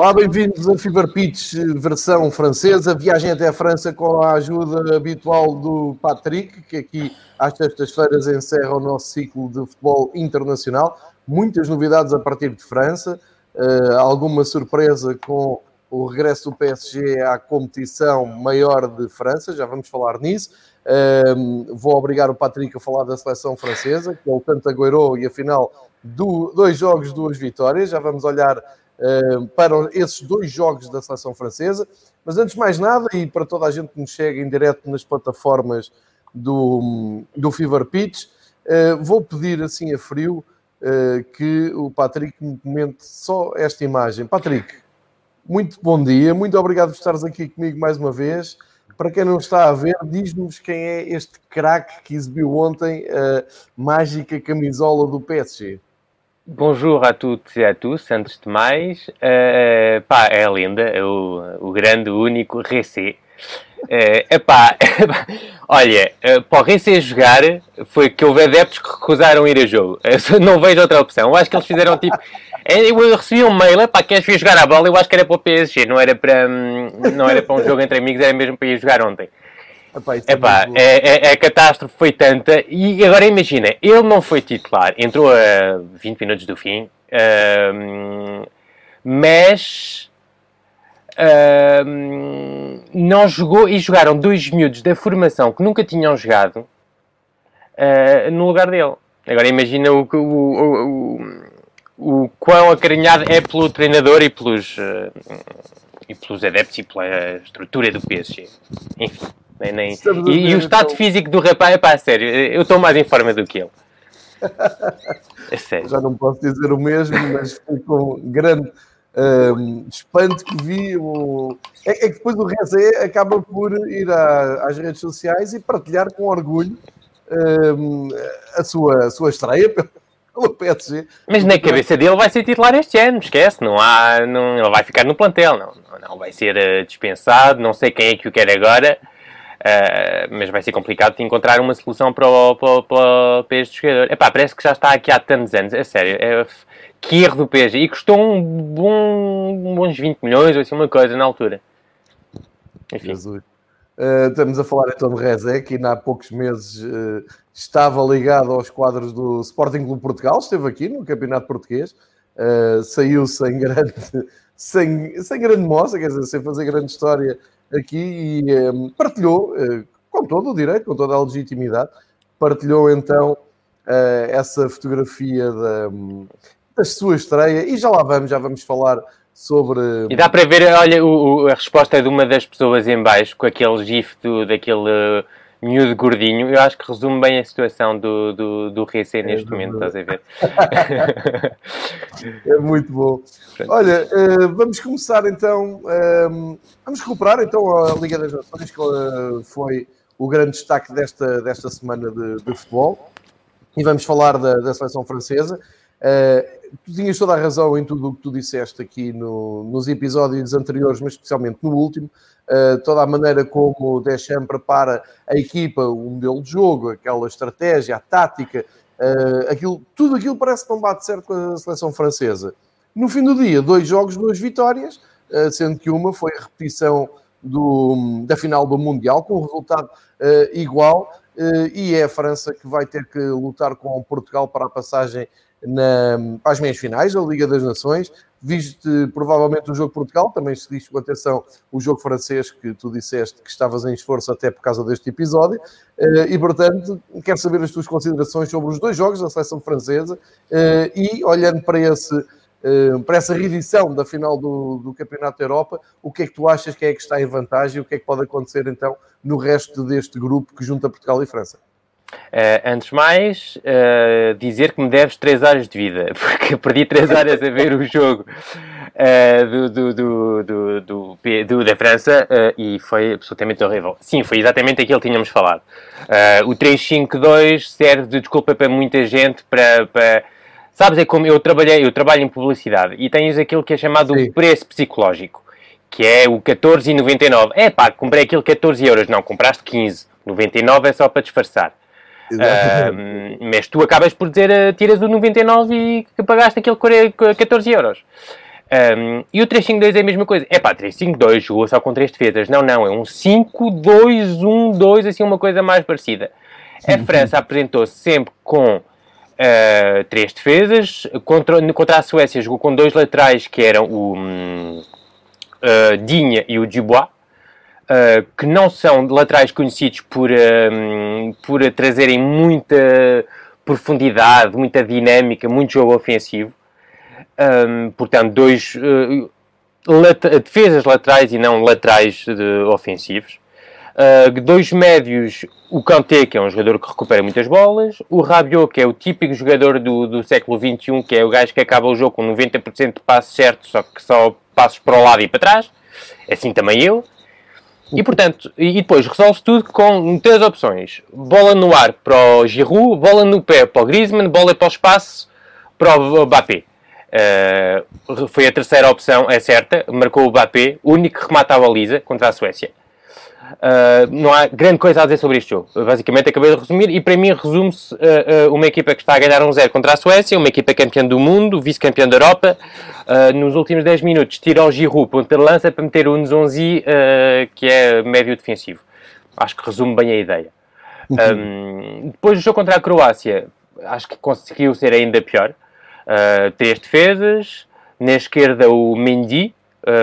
Olá, bem-vindos a Fever Pitch, versão francesa. Viagem até a França com a ajuda habitual do Patrick, que aqui às sextas-feiras encerra o nosso ciclo de futebol internacional. Muitas novidades a partir de França, uh, alguma surpresa com o regresso do PSG à competição maior de França, já vamos falar nisso. Uh, vou obrigar o Patrick a falar da seleção francesa, que ele tanto agoirou e afinal do, dois jogos, duas vitórias. Já vamos olhar para esses dois jogos da seleção francesa. Mas antes de mais nada, e para toda a gente que nos chega em direto nas plataformas do, do Fever Pitch, uh, vou pedir assim a frio uh, que o Patrick me comente só esta imagem. Patrick, muito bom dia, muito obrigado por estares aqui comigo mais uma vez. Para quem não está a ver, diz-nos quem é este craque que exibiu ontem a mágica camisola do PSG. Bonjour a toutes e a tous, antes de mais, uh, pá, é a lenda, é o, o grande, único Recé. Uh, epá, olha, uh, para o Recé jogar, foi que houve adeptos que recusaram ir a jogo. Não vejo outra opção. Eu acho que eles fizeram tipo. Eu recebi um mail, pá, queres vir jogar a bola? Eu acho que era para o PSG, não era para, um, não era para um jogo entre amigos, era mesmo para ir jogar ontem. Epá, Epá, é, é, a catástrofe foi tanta. E agora imagina, ele não foi titular, entrou a 20 minutos do fim, uh, mas uh, não jogou e jogaram dois miúdos da formação que nunca tinham jogado uh, no lugar dele. Agora imagina o, o, o, o, o quão acarinhado é pelo treinador e pelos, ah, e pelos adeptos e pela estrutura do PSG. Enfim. Nem, nem... E, e, o estado então... físico do rapaz, é pá, sério, eu estou mais em forma do que ele. É sério. Já não posso dizer o mesmo, mas fui com grande um, espanto que vi. O... É, é, que depois o Rezé acaba por ir à, às redes sociais e partilhar com orgulho um, a, sua, a sua estreia pelo PSG. Mas na cabeça dele vai ser titular este ano, esquece, não há, não, ele vai ficar no plantel, não, não, não vai ser uh, dispensado, não sei quem é que o quer agora. Uh, mas vai ser complicado de encontrar uma solução para, o, para, para, para este jogador. Epá, parece que já está aqui há tantos anos, é sério. É, que erro do PSG. E custou um bom, uns 20 milhões ou assim, uma coisa na altura. Enfim. Jesus. Uh, estamos a falar então de Rezé, que ainda há poucos meses uh, estava ligado aos quadros do Sporting Clube Portugal, esteve aqui no Campeonato Português, uh, saiu sem grande, sem, sem grande moça, quer dizer, sem fazer grande história aqui e um, ehm, partilhou, uh, com todo o direito, com toda a legitimidade, partilhou então uh, essa fotografia da, um, da sua estreia e já lá vamos, já vamos falar sobre... E dá para ver, olha, o, o, a resposta de uma das pessoas em baixo, com aquele gif do, daquele miúdo gordinho, eu acho que resume bem a situação do, do, do Rece neste é momento, estás a ver? é muito bom. Olha, uh, vamos começar então, um, vamos recuperar então a Liga das Nações, que uh, foi o grande destaque desta, desta semana de, de futebol, e vamos falar da, da seleção francesa. Uh, tu tinhas toda a razão em tudo o que tu disseste aqui no, nos episódios anteriores, mas especialmente no último. Uh, toda a maneira como o Deschamps prepara a equipa, o modelo de jogo, aquela estratégia, a tática, uh, aquilo, tudo aquilo parece que não bate certo com a seleção francesa. No fim do dia, dois jogos, duas vitórias, sendo que uma foi a repetição do, da final do Mundial, com um resultado igual, e é a França que vai ter que lutar com Portugal para a passagem na, as meias finais da Liga das Nações. viste provavelmente o jogo Portugal, também seguiste com atenção o jogo francês que tu disseste que estavas em esforço até por causa deste episódio, e portanto quero saber as tuas considerações sobre os dois jogos da seleção francesa e olhando para esse para essa reedição da final do, do, Campeonato da Europa, o que é que tu achas que é que está em vantagem e o que é que pode acontecer então no resto deste grupo que junta Portugal e França? Uh, antes de mais, uh, dizer que me deves 3 horas de vida, porque perdi 3 horas a ver o jogo uh, do, do, do, do, da França e foi absolutamente horrível. Sim, foi exatamente aquilo que tínhamos falado. o 352 serve de desculpa para muita gente para, para Sabes, é como eu trabalhei, eu trabalho em publicidade e tens aquilo que é chamado Sim. preço psicológico, que é o 14,99. É pá, comprei aquilo 14 euros. Não, compraste 15. 99 é só para disfarçar. Uh, mas tu acabas por dizer, uh, tiras o 99 e que pagaste aquele 14 euros. Um, e o 352 é a mesma coisa. É pá, 352 jogou só com 3 defesas. Não, não, é um 5-2-1-2, assim, uma coisa mais parecida. A França apresentou-se sempre com uh, três defesas. Contra, contra a Suécia jogou com dois laterais que eram o um, uh, Dinha e o Dubois. Uh, que não são laterais conhecidos por, uh, por trazerem muita profundidade, muita dinâmica, muito jogo ofensivo. Um, portanto, dois uh, defesas laterais e não laterais de, ofensivos. Uh, dois médios, o Kanté, que é um jogador que recupera muitas bolas, o Rabiot, que é o típico jogador do, do século XXI, que é o gajo que acaba o jogo com 90% de passos certos, só que só passos para o lado e para trás, assim também eu. E portanto, e depois resolve tudo com três opções: bola no ar para o Giroud, bola no pé para o Griezmann, bola para o espaço para o Mbappé. Uh, foi a terceira opção, é certa, marcou o Mbappé, o único que remata a baliza contra a Suécia. Uh, não há grande coisa a dizer sobre este jogo. Basicamente acabei de resumir e para mim resume-se uh, uh, uma equipa que está a ganhar um zero contra a Suécia, uma equipa campeã do mundo, vice-campeã da Europa. nos últimos 10 minutos tira o Giroud ponta de lança para meter o Nzonzi, que é médio defensivo. Acho que resume bem a ideia. Uhum. Um, depois do jogo contra a Croácia, acho que conseguiu ser ainda pior. três defesas, na esquerda o Mendy,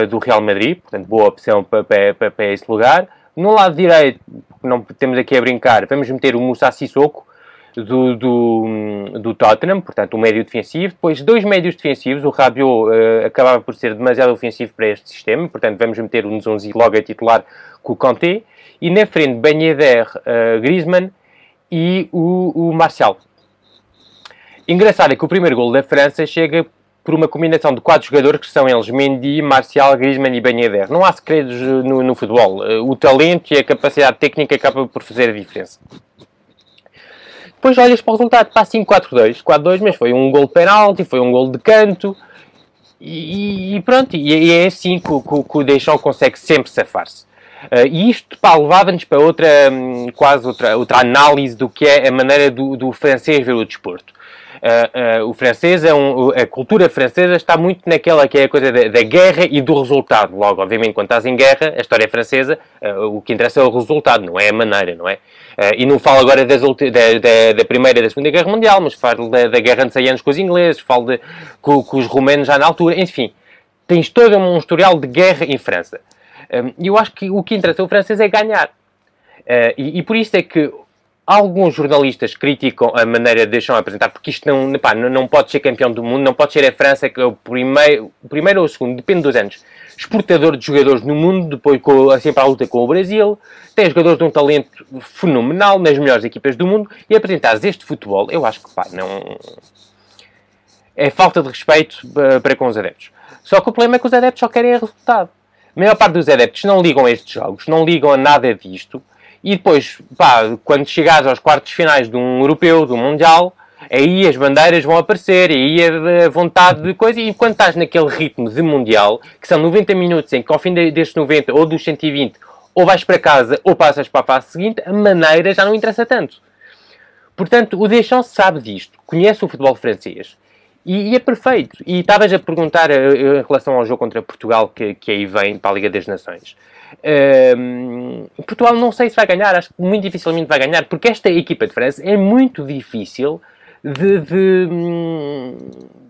do Real Madrid, portanto boa opção para, para, para esse lugar. No lado direito, não temos aqui a brincar, vamos meter o Moussa Sissoko do, do, do Tottenham, portanto, um médio defensivo. Depois, dois médios defensivos. O Rabiot uh, acabava por ser demasiado ofensivo para este sistema, portanto, vamos meter o Nzonzi logo a titular com o Kanté. E na frente, Ben Yedder, uh, Griezmann e o, o Marcial. Engraçado é que o primeiro gol da França chega por uma combinação de quatro jogadores que são eles Mendy, Marcial, Griezmann e Ben Yedder. Não há segredos eh, no, no, futebol. Eh, o talento e a capacidade técnica acaba por fazer a diferença. Depois olhas para o resultado, para 5-4-2, 4-2, mas foi um gol de penalti, foi um gol de canto, e, e pronto, e, é assim que, que, que o Deschamps consegue sempre safar-se. Uh, e isto levava-nos para outra, hum, quase outra, outra análise do que é a maneira do, do francês ver o desporto. Uh, uh, o francês é um, a cultura francesa está muito naquela que é a coisa da, da, guerra e do resultado. Logo, obviamente, quando estás em guerra, a história francesa, uh, o que interessa é o resultado, não é a maneira, não é? e não falo agora das, da, da, da, Primeira e da Segunda Guerra Mundial, mas falo da, da Guerra de 100 anos com os ingleses, falo de, com, com, os romanos já na altura, enfim. Tens todo um historial de guerra em França. E eu acho que o que interessa ao francês é ganhar. E, e por isso é que Alguns jornalistas criticam a maneira de deixam apresentar, porque isto não, pá, não pode ser campeão do mundo, não pode ser a França, que é o primeiro, o primeiro ou o segundo, depende dos anos, exportador de jogadores no mundo, depois com, sempre à luta com o Brasil, tem jogadores de um talento fenomenal nas melhores equipas do mundo, e apresentares este futebol, eu acho que pá, não. É falta de respeito eh, para com os adeptos. Só que o problema é que os adeptos só querem resultado. A maior parte dos adeptos não ligam a estes jogos, não ligam a nada disto e depois, pá, quando chegares aos quartos finais de um europeu, de um mundial, aí as bandeiras vão aparecer, aí a vontade de coisa, e quando estás naquele ritmo de mundial, que são 90 minutos em que ao fim destes 90 ou dos 120, ou vais para casa ou passas para a fase seguinte, a maneira já não interessa tanto. Portanto, o Deschamps sabe disto, conhece o futebol francês. E, e é perfeito. E estavas a perguntar uh, em relação ao jogo contra Portugal, que, que aí vem para a Liga das Nações. Uh, Portugal não sei se vai ganhar, acho que muito dificilmente vai ganhar, porque esta equipa de França é muito difícil de, de,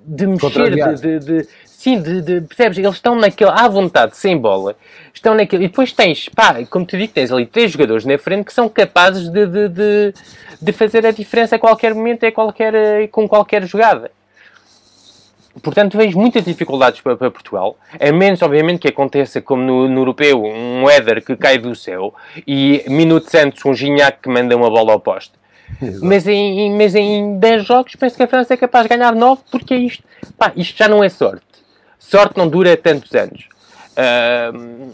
de mexer, de, de, sim, de, percebes? Eles estão naquele, à vontade, sem bola, estão naquele, e depois tens, pá, como te digo, tens ali três jogadores na frente que são capazes de, de, de, de fazer a diferença a qualquer momento, a qualquer, com qualquer jogada. Portanto, vejo muitas dificuldades para, para, Portugal, a menos, obviamente, que aconteça como no, no europeu, um Éder que cai do céu e minutos antes um Gignac que manda uma bola ao poste. Mas em, mas em 10 jogos penso que a França é capaz de ganhar 9 porque é isto, pá, isto já não é sorte. Sorte não dura tantos anos. Uh,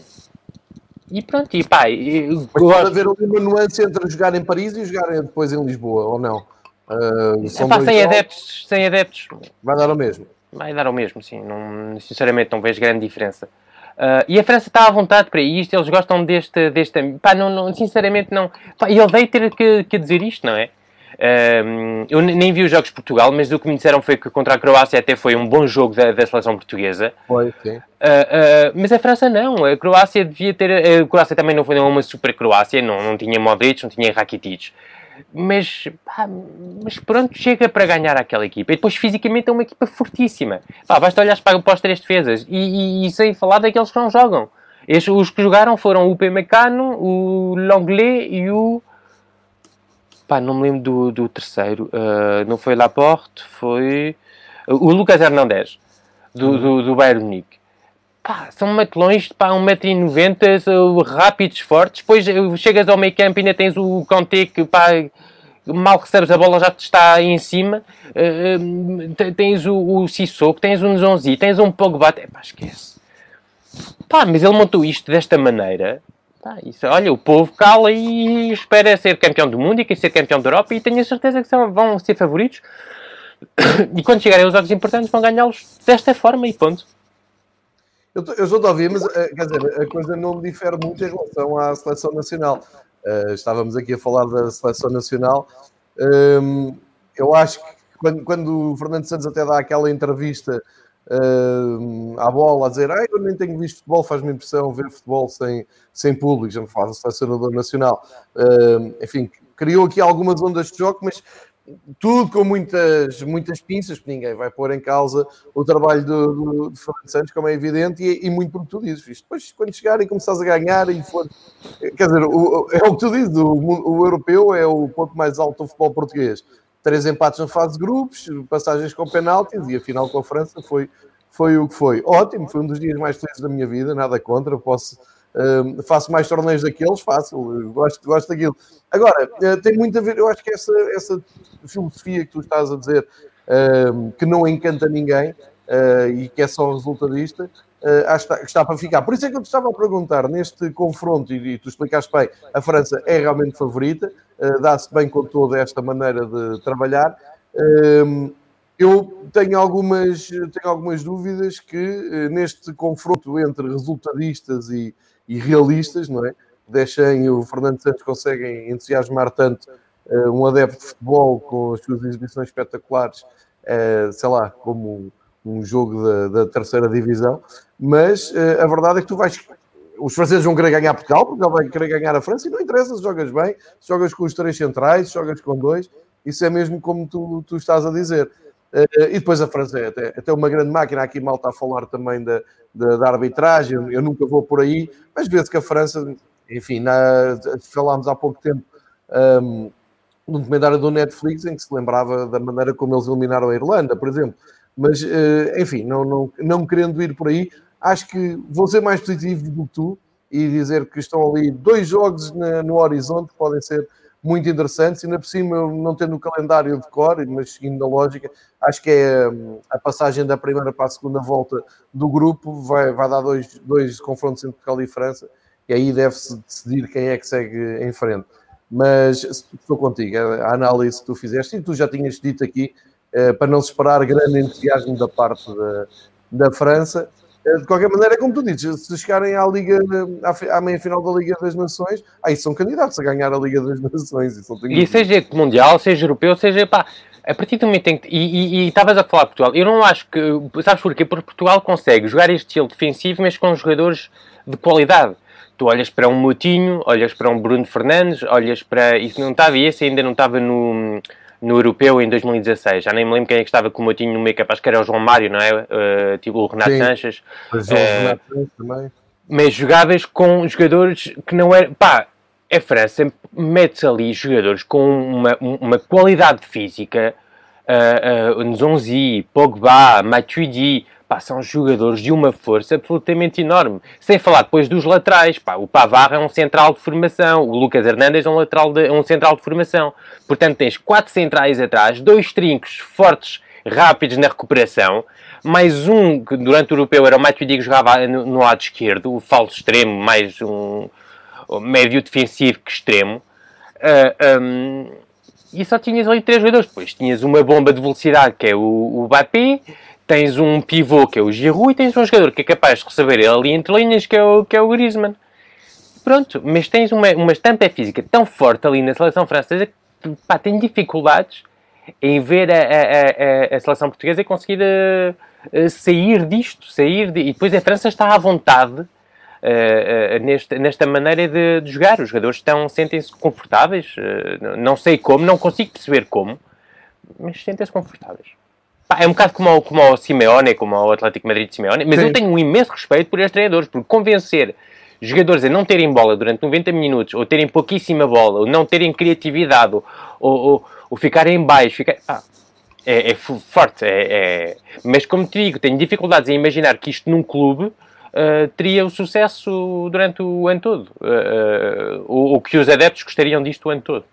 e pronto, e pá, Mas pode haver uma nuance entre jogar em Paris e jogar depois em Lisboa, ou não? Uh, é, pá, sem, adeptos, sem adeptos. Vai dar o mesmo. Vai dar o mesmo, sim. Não, sinceramente, não vejo grande diferença. Uh, e a França está à vontade para isto, eles gostam deste. deste pá, não, não, sinceramente, não. Pá, eu odeio ter que, que dizer isto, não é? Uh, eu nem vi os jogos de Portugal, mas o que me disseram foi que contra a Croácia até foi um bom jogo da, da seleção portuguesa. Foi, sim. Uh, mas a França não. A Croácia devia ter. A Croácia também não foi uma super Croácia, não, não tinha Modric, não tinha Rakitic mas, pá, mas pronto, chega para ganhar aquela equipa. E depois fisicamente é uma equipa fortíssima. Pá, basta olhar para, para as três defesas e, e, e, sem falar daqueles que não jogam. Estes, os que jogaram foram o Pemecano, o Longley e o. Pá, não me lembro do, do terceiro. Uh, não foi Laporte, foi. o Lucas Hernandes, do, uhum. do, do Bayern Munique pá, são matelões pá, 1,90m, rápidos, fortes. Depois eh, chegas ao meio campo e ainda tens o Conte que pá, mal recebes a bola já te está aí em cima. Uh, tens o, o Sissoko, tens o Nzonzi, tens um Pogba. É pá, esquece. Pá, mas ele montou isto desta maneira. Isso, olha, o povo cala e espera ser campeão do mundo e quer ser campeão da Europa e tenho a certeza que são, vão ser favoritos. E quando chegarem aos jogos importantes vão ganhá-los desta forma e ponto. Eu, estou a ouvir, mas eh, quer dizer, a coisa não difere muito em relação à seleção nacional. Uh, estávamos aqui a falar da seleção nacional. Um, ehm, eu acho que quando, quando, o Fernando Santos até dá aquela entrevista uh, à bola a dizer ah, eu nem tenho visto futebol, faz-me impressão ver futebol sem, sem público, já me faz a selecionador nacional. Uh, enfim, criou aqui algumas ondas de choque, mas tudo com muitas, muitas pinças, porque ninguém vai pôr em causa o trabalho do, do, do Fernando Santos, como é evidente, e, e muito porque tu dizes, isto. depois quando chegar e começares a ganhar e for, quer dizer, o, é o que tu dizes, o, o, europeu é o ponto mais alto do futebol português. Três empates na fase de grupos, passagens com penaltis e a final com a França foi, foi o que foi. Ótimo, foi um dos dias mais felizes da minha vida, nada contra, posso Faço mais torneios daqueles, fácil, gosto, gosto daquilo. Agora, uh, tem muito a ver, eu acho que essa, essa filosofia que tu estás a dizer, uh, que não encanta ninguém eh, e que é só resultadista, uh, acho que está, está, para ficar. Por isso é que eu te estava a perguntar, neste confronto, e, e tu explicaste bem, a França é realmente favorita, dá-se bem com toda esta maneira de trabalhar. eu tenho algumas, tenho algumas dúvidas que neste confronto entre resultadistas e, e realistas, não é? Deixem o Fernando Santos conseguem entusiasmar tanto uh, um adepto de futebol com as suas exibições espetaculares, uh, sei lá, como um jogo da, da terceira divisão, mas uh, a verdade é que tu vais. Os franceses vão querer ganhar Portugal, Portugal vai querer ganhar a França, e não interessa se jogas bem, se jogas com os três centrais, se jogas com dois, isso é mesmo como tu, tu estás a dizer. Uh, e depois a França é até, até uma grande máquina. Aqui mal está a falar também da, da, da arbitragem. Eu, nunca vou por aí, mas vê-se que a França, enfim, na, falámos há pouco tempo um, num documentário do Netflix em que se lembrava da maneira como eles eliminaram a Irlanda, por exemplo. Mas, uh, enfim, não, não, não querendo ir por aí, acho que vou ser mais positivo do que tu e dizer que estão ali dois jogos na, no horizonte que podem ser muito interessantes, e ainda por cima, não tendo o calendário de cor, mas seguindo a lógica, acho que é hum, a passagem da primeira para a segunda volta do grupo, vai, vai dar dois, dois confrontos entre Portugal e França, e aí deve-se decidir quem é que segue em frente. Mas estou contigo, a análise que tu fizeste, e tu já tinhas dito aqui, eh, para não se esperar grande entusiasmo da parte da, da França, de qualquer maneira, é como tu dizes, se chegarem à Liga, à, meia final da Liga das Nações, aí são candidatos a ganhar a Liga das Nações. E, e seja mundial, seja europeu, seja pá, a partir do momento em que. E estavas a falar de Portugal, eu não acho que. Sabes porquê? Porque Portugal consegue jogar este estilo defensivo, mas com jogadores de qualidade. Tu olhas para um Motinho, olhas para um Bruno Fernandes, olhas para. Isso não estava, e esse ainda não estava no no Europeu em 2016. Já nem me lembro quem é que estava com o Motinho no meio, capaz que era o João Mário, não é? Uh, tipo o Renato Sim. Sanches. Mas uh, Renato também. Mas jogavas com jogadores que não eram. Pá, a França mete ali jogadores com uma, uma qualidade física. Uh, uh, Nzonzi, Pogba, Matuidi, pá, são jogadores de uma força absolutamente enorme. Sem falar depois dos laterais, pá, o Pavar é um central de formação, o Lucas Hernandes é um, lateral de, um central de formação. Portanto, tens quatro centrais atrás, dois trincos fortes, rápidos na recuperação, mais um que durante o europeu era o Matuidi que jogava no, no lado esquerdo, o falso extremo, mais um médio defensivo que extremo. Uh, ah, um, e só tinhas ali três jogadores. Depois tinhas uma bomba de velocidade que é o, o tens um pivô que é o Giroud e tens um jogador que é capaz de receber ali entre linhas que é o, que é o Griezmann. Pronto, mas tens uma, uma estampa física tão forte ali na seleção francesa que pá, tem dificuldades em ver a, a, a, a seleção portuguesa e conseguir uh, uh, sair disto, sair de... e depois a França está à vontade uh, neste, nesta maneira de, de, jogar. Os jogadores estão, sentem-se confortáveis. Uh, não sei como, não consigo perceber como, mas sentem-se confortáveis. Pá, é um bocado como, como o Simeone, como o Atlético Madrid de Simeone, mas Sim. eu tenho um imenso respeito por estes treinadores, porque convencer jogadores a não terem bola durante 90 minutos, ou terem pouquíssima bola, ou não terem criatividade, ou, ou, ou ficarem em baixo, ficar... ah, é, é, forte. É, é, Mas como te digo, tenho dificuldades em imaginar que isto num clube uh, teria o sucesso durante o ano todo. Uh, uh, ou, ou, que os adeptos gostariam disto o ano todo.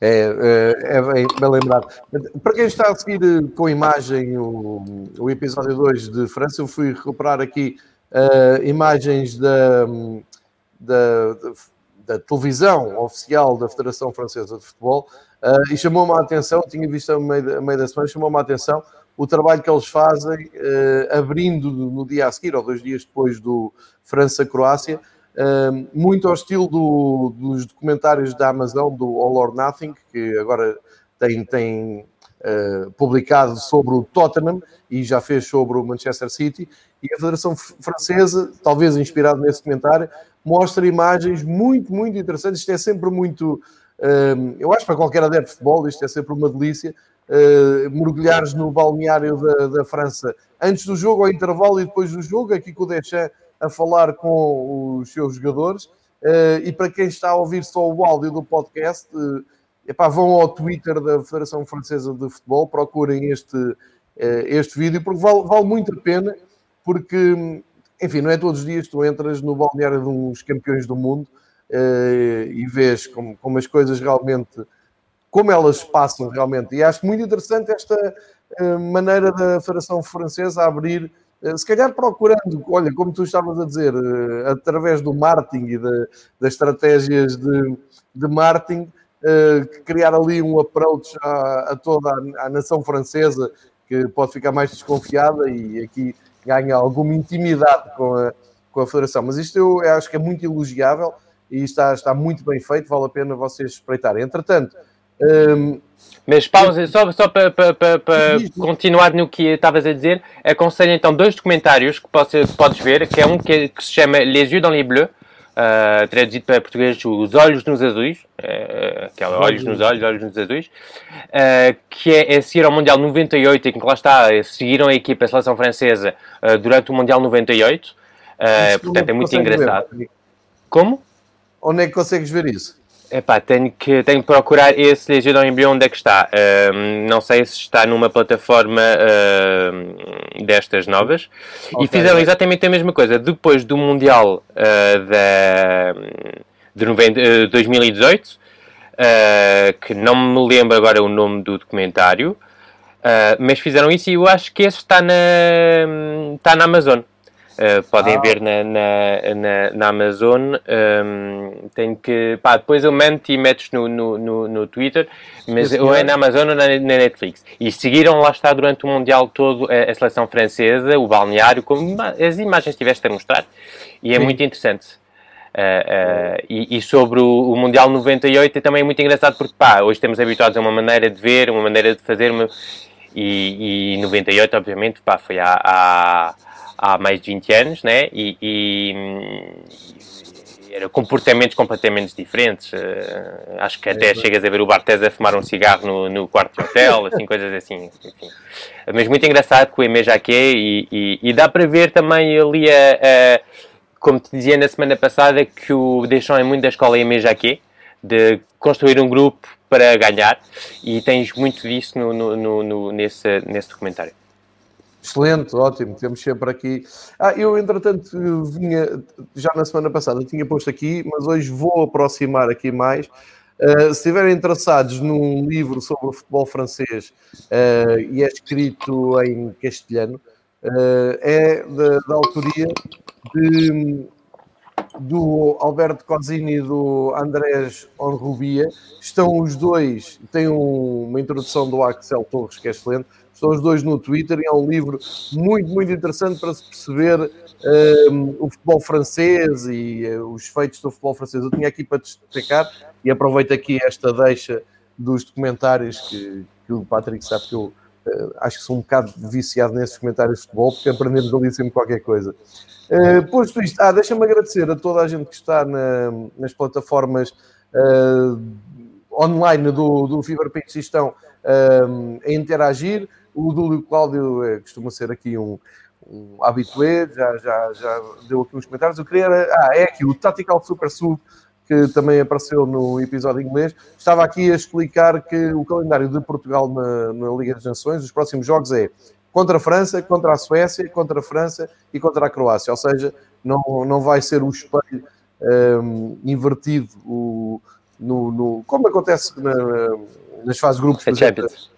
É, é, é bem, bem, lembrado. Para quem está a seguir com a imagem o, o episódio 2 de França, eu fui recuperar aqui imagens da, da, da, televisão oficial da Federação Francesa de Futebol e chamou-me a atenção, tinha visto a meio, a meio da semana, chamou-me a atenção o trabalho que eles fazem, uh, abrindo no dia a seguir, ou dois dias depois do França-Croácia, uh, muito ao estilo do, dos documentários da Amazon, do All or Nothing, que agora tem, tem uh, publicado sobre o Tottenham e já fez sobre o Manchester City, e a Federação Francesa, talvez inspirado nesse documentário, mostra imagens muito, muito interessantes. Isto é sempre muito. eu acho para qualquer adepto de futebol, isto é sempre uma delícia, uh, mergulhares no balneário da, da, França antes do jogo, ao intervalo e depois do jogo, aqui com o Deschamps a falar com os seus jogadores. Uh, e para quem está a ouvir só o áudio do podcast, uh, epá, vão ao Twitter da Federação Francesa de Futebol, procurem este, uh, este vídeo, porque vale, vale muito a pena, porque, enfim, não é todos os dias que tu entras no balneário de uns campeões do mundo e vês como, como as coisas realmente como elas passam realmente. E acho muito interessante esta maneira da Federação Francesa abrir, se calhar procurando, olha, como tu estavas a dizer, uh, através do marketing e de, das estratégias de, de marketing, criar ali um approach a, a toda a, a, nação francesa que pode ficar mais desconfiada e aqui ganha alguma intimidade com a, com a Federação. Mas isto eu acho que é muito elogiável e está, está muito bem feito, vale a pena vocês espreitarem. Entretanto, um, mas pausa, só, só para, para, para, para continuar no que estavas a dizer, aconselho então dois documentários que podes, podes ver, que é um que, que se chama Les Yeux dans les Bleus, uh, traduzido para português Os Olhos nos Azuis, uh, que é Olhos nos Olhos, Olhos nos Azuis, uh, que é a seguir ao Mundial 98, e que lá está, seguiram a equipa, a seleção francesa, uh, durante o Mundial 98, portanto é muito engraçado. Ver. Como? Onde é que consegues ver isso? Epá, tenho que, tenho que procurar esse Legião Embryo onde é que está. Uh, não sei se está numa plataforma uh, destas novas. Okay. E fizeram exatamente a mesma coisa. Depois do Mundial uh, da, de 90, 2018, que não me lembro agora o nome do documentário, mas fizeram isso e eu acho que esse está na, está na Amazon. Uh, podem ah. ver na, na, na, na Amazon. Um, ehm, tem que. Pá, depois eu mando e metes no, no, no, no Twitter, mas ou é na Amazon ou na, na, Netflix. E seguiram lá está durante o Mundial todo a, a seleção francesa, o balneário, como as imagens estiveste a mostrar. E é Sim. muito interessante. Uh, uh, e, e, sobre o, o, Mundial 98 é também muito engraçado porque pá, hoje estamos habituados a uma maneira de ver, uma maneira de fazer, uma, e, e 98 obviamente pá, foi há há mais de 20 anos, né? E, e, era comportamentos completamente diferentes. Uh, acho que até chegas a ver o Bartes a fumar um cigarro no, no quarto de hotel, assim, coisas assim. Enfim. Mas muito engraçado com o Eme Jaquet e, e, e, dá para ver também ali, a, a, como te dizia na semana passada, que o Deschamps é muito da escola Eme Jaquet, de construir um grupo para ganhar e tens muito disso no, no, no, nesse, nesse documentário. Excelente, ótimo, temos sempre aqui. Ah, eu entretanto vinha, já na semana passada tinha posto aqui, mas hoje vou aproximar aqui mais. Uh, se estiverem interessados num livro sobre o futebol francês uh, e é escrito em castelhano, uh, é da, da autoria de do Alberto Cosini e do Andrés Onrubia. Estão os dois, tem um, uma introdução do Axel Torres que é excelente. Estão os dois no Twitter e é um livro muito, muito interessante para se perceber um, o futebol francês e uh, os feitos do futebol francês. Eu tinha aqui para destacar e aproveito aqui esta deixa dos documentários que, que o Patrick sabe que eu uh, acho que sou um bocado viciado nesses comentários de futebol porque aprendemos ali sempre qualquer coisa. Uh, posto isto, ah, deixa-me agradecer a toda a gente que está na, nas plataformas uh, online do, do Fever Pitch e estão uh, a interagir. O Dúlio Cláudio é, costuma ser aqui um, um habitué, já, já, já deu aqui uns comentários. Eu queria. Ah, é aqui o Tactical Super Sub, que também apareceu no episódio inglês. Estava aqui a explicar que o calendário de Portugal na, na Liga das Nações, os próximos jogos é contra a França, contra a Suécia, contra a França e contra a Croácia. Ou seja, não, não vai ser o espelho um, invertido o, no, no, como acontece na, nas fases grupos da Champions.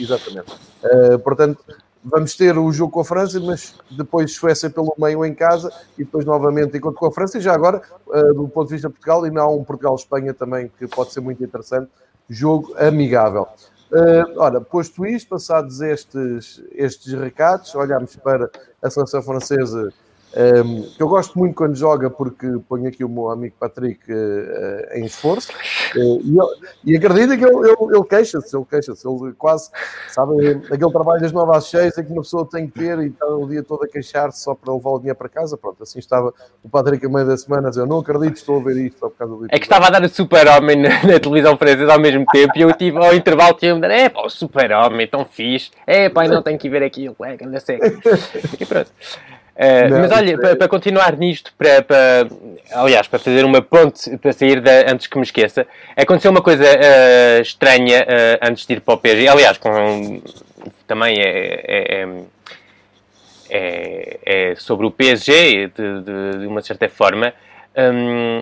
Exatamente. Uh, portanto, vamos ter o jogo com a França, mas depois Suécia pelo meio em casa e depois novamente encontro com a França. E já agora, uh, do ponto de vista de Portugal, ainda há um Portugal-Espanha também que pode ser muito interessante. Jogo amigável. Uh, ora, posto isto, passados estes, estes recados, olhamos para a seleção francesa um, que eu gosto muito quando joga, porque ponho aqui o meu amigo Patrick uh, em esforço. Uh, e, eu, e acredita que ele, ele, ele queixa-se, ele queixa-se, ele quase, sabe, aquele trabalho das 9 às 6 em que uma pessoa tem que ter e está o dia todo a queixar-se só para levar o dinheiro para casa. Pronto, assim estava o Patrick a meio da semana a dizer: Eu não acredito, estou a ver isto só por causa do. É que estava a dar o super-homem na, na, televisão francesa ao mesmo tempo e eu tive ao intervalo tinha-me dar: É pá, o super-homem, tão fixe, é pá, não tenho que ver aquilo, é, anda seco. E pronto. Uh, não, mas olha, para, para, continuar nisto, para, para, aliás, para fazer uma ponte para sair da, antes que me esqueça, aconteceu uma coisa uh, estranha uh, antes de ir para o PSG. Aliás, com, também é, é, é, é sobre o PSG, de, de, de uma certa forma. Um,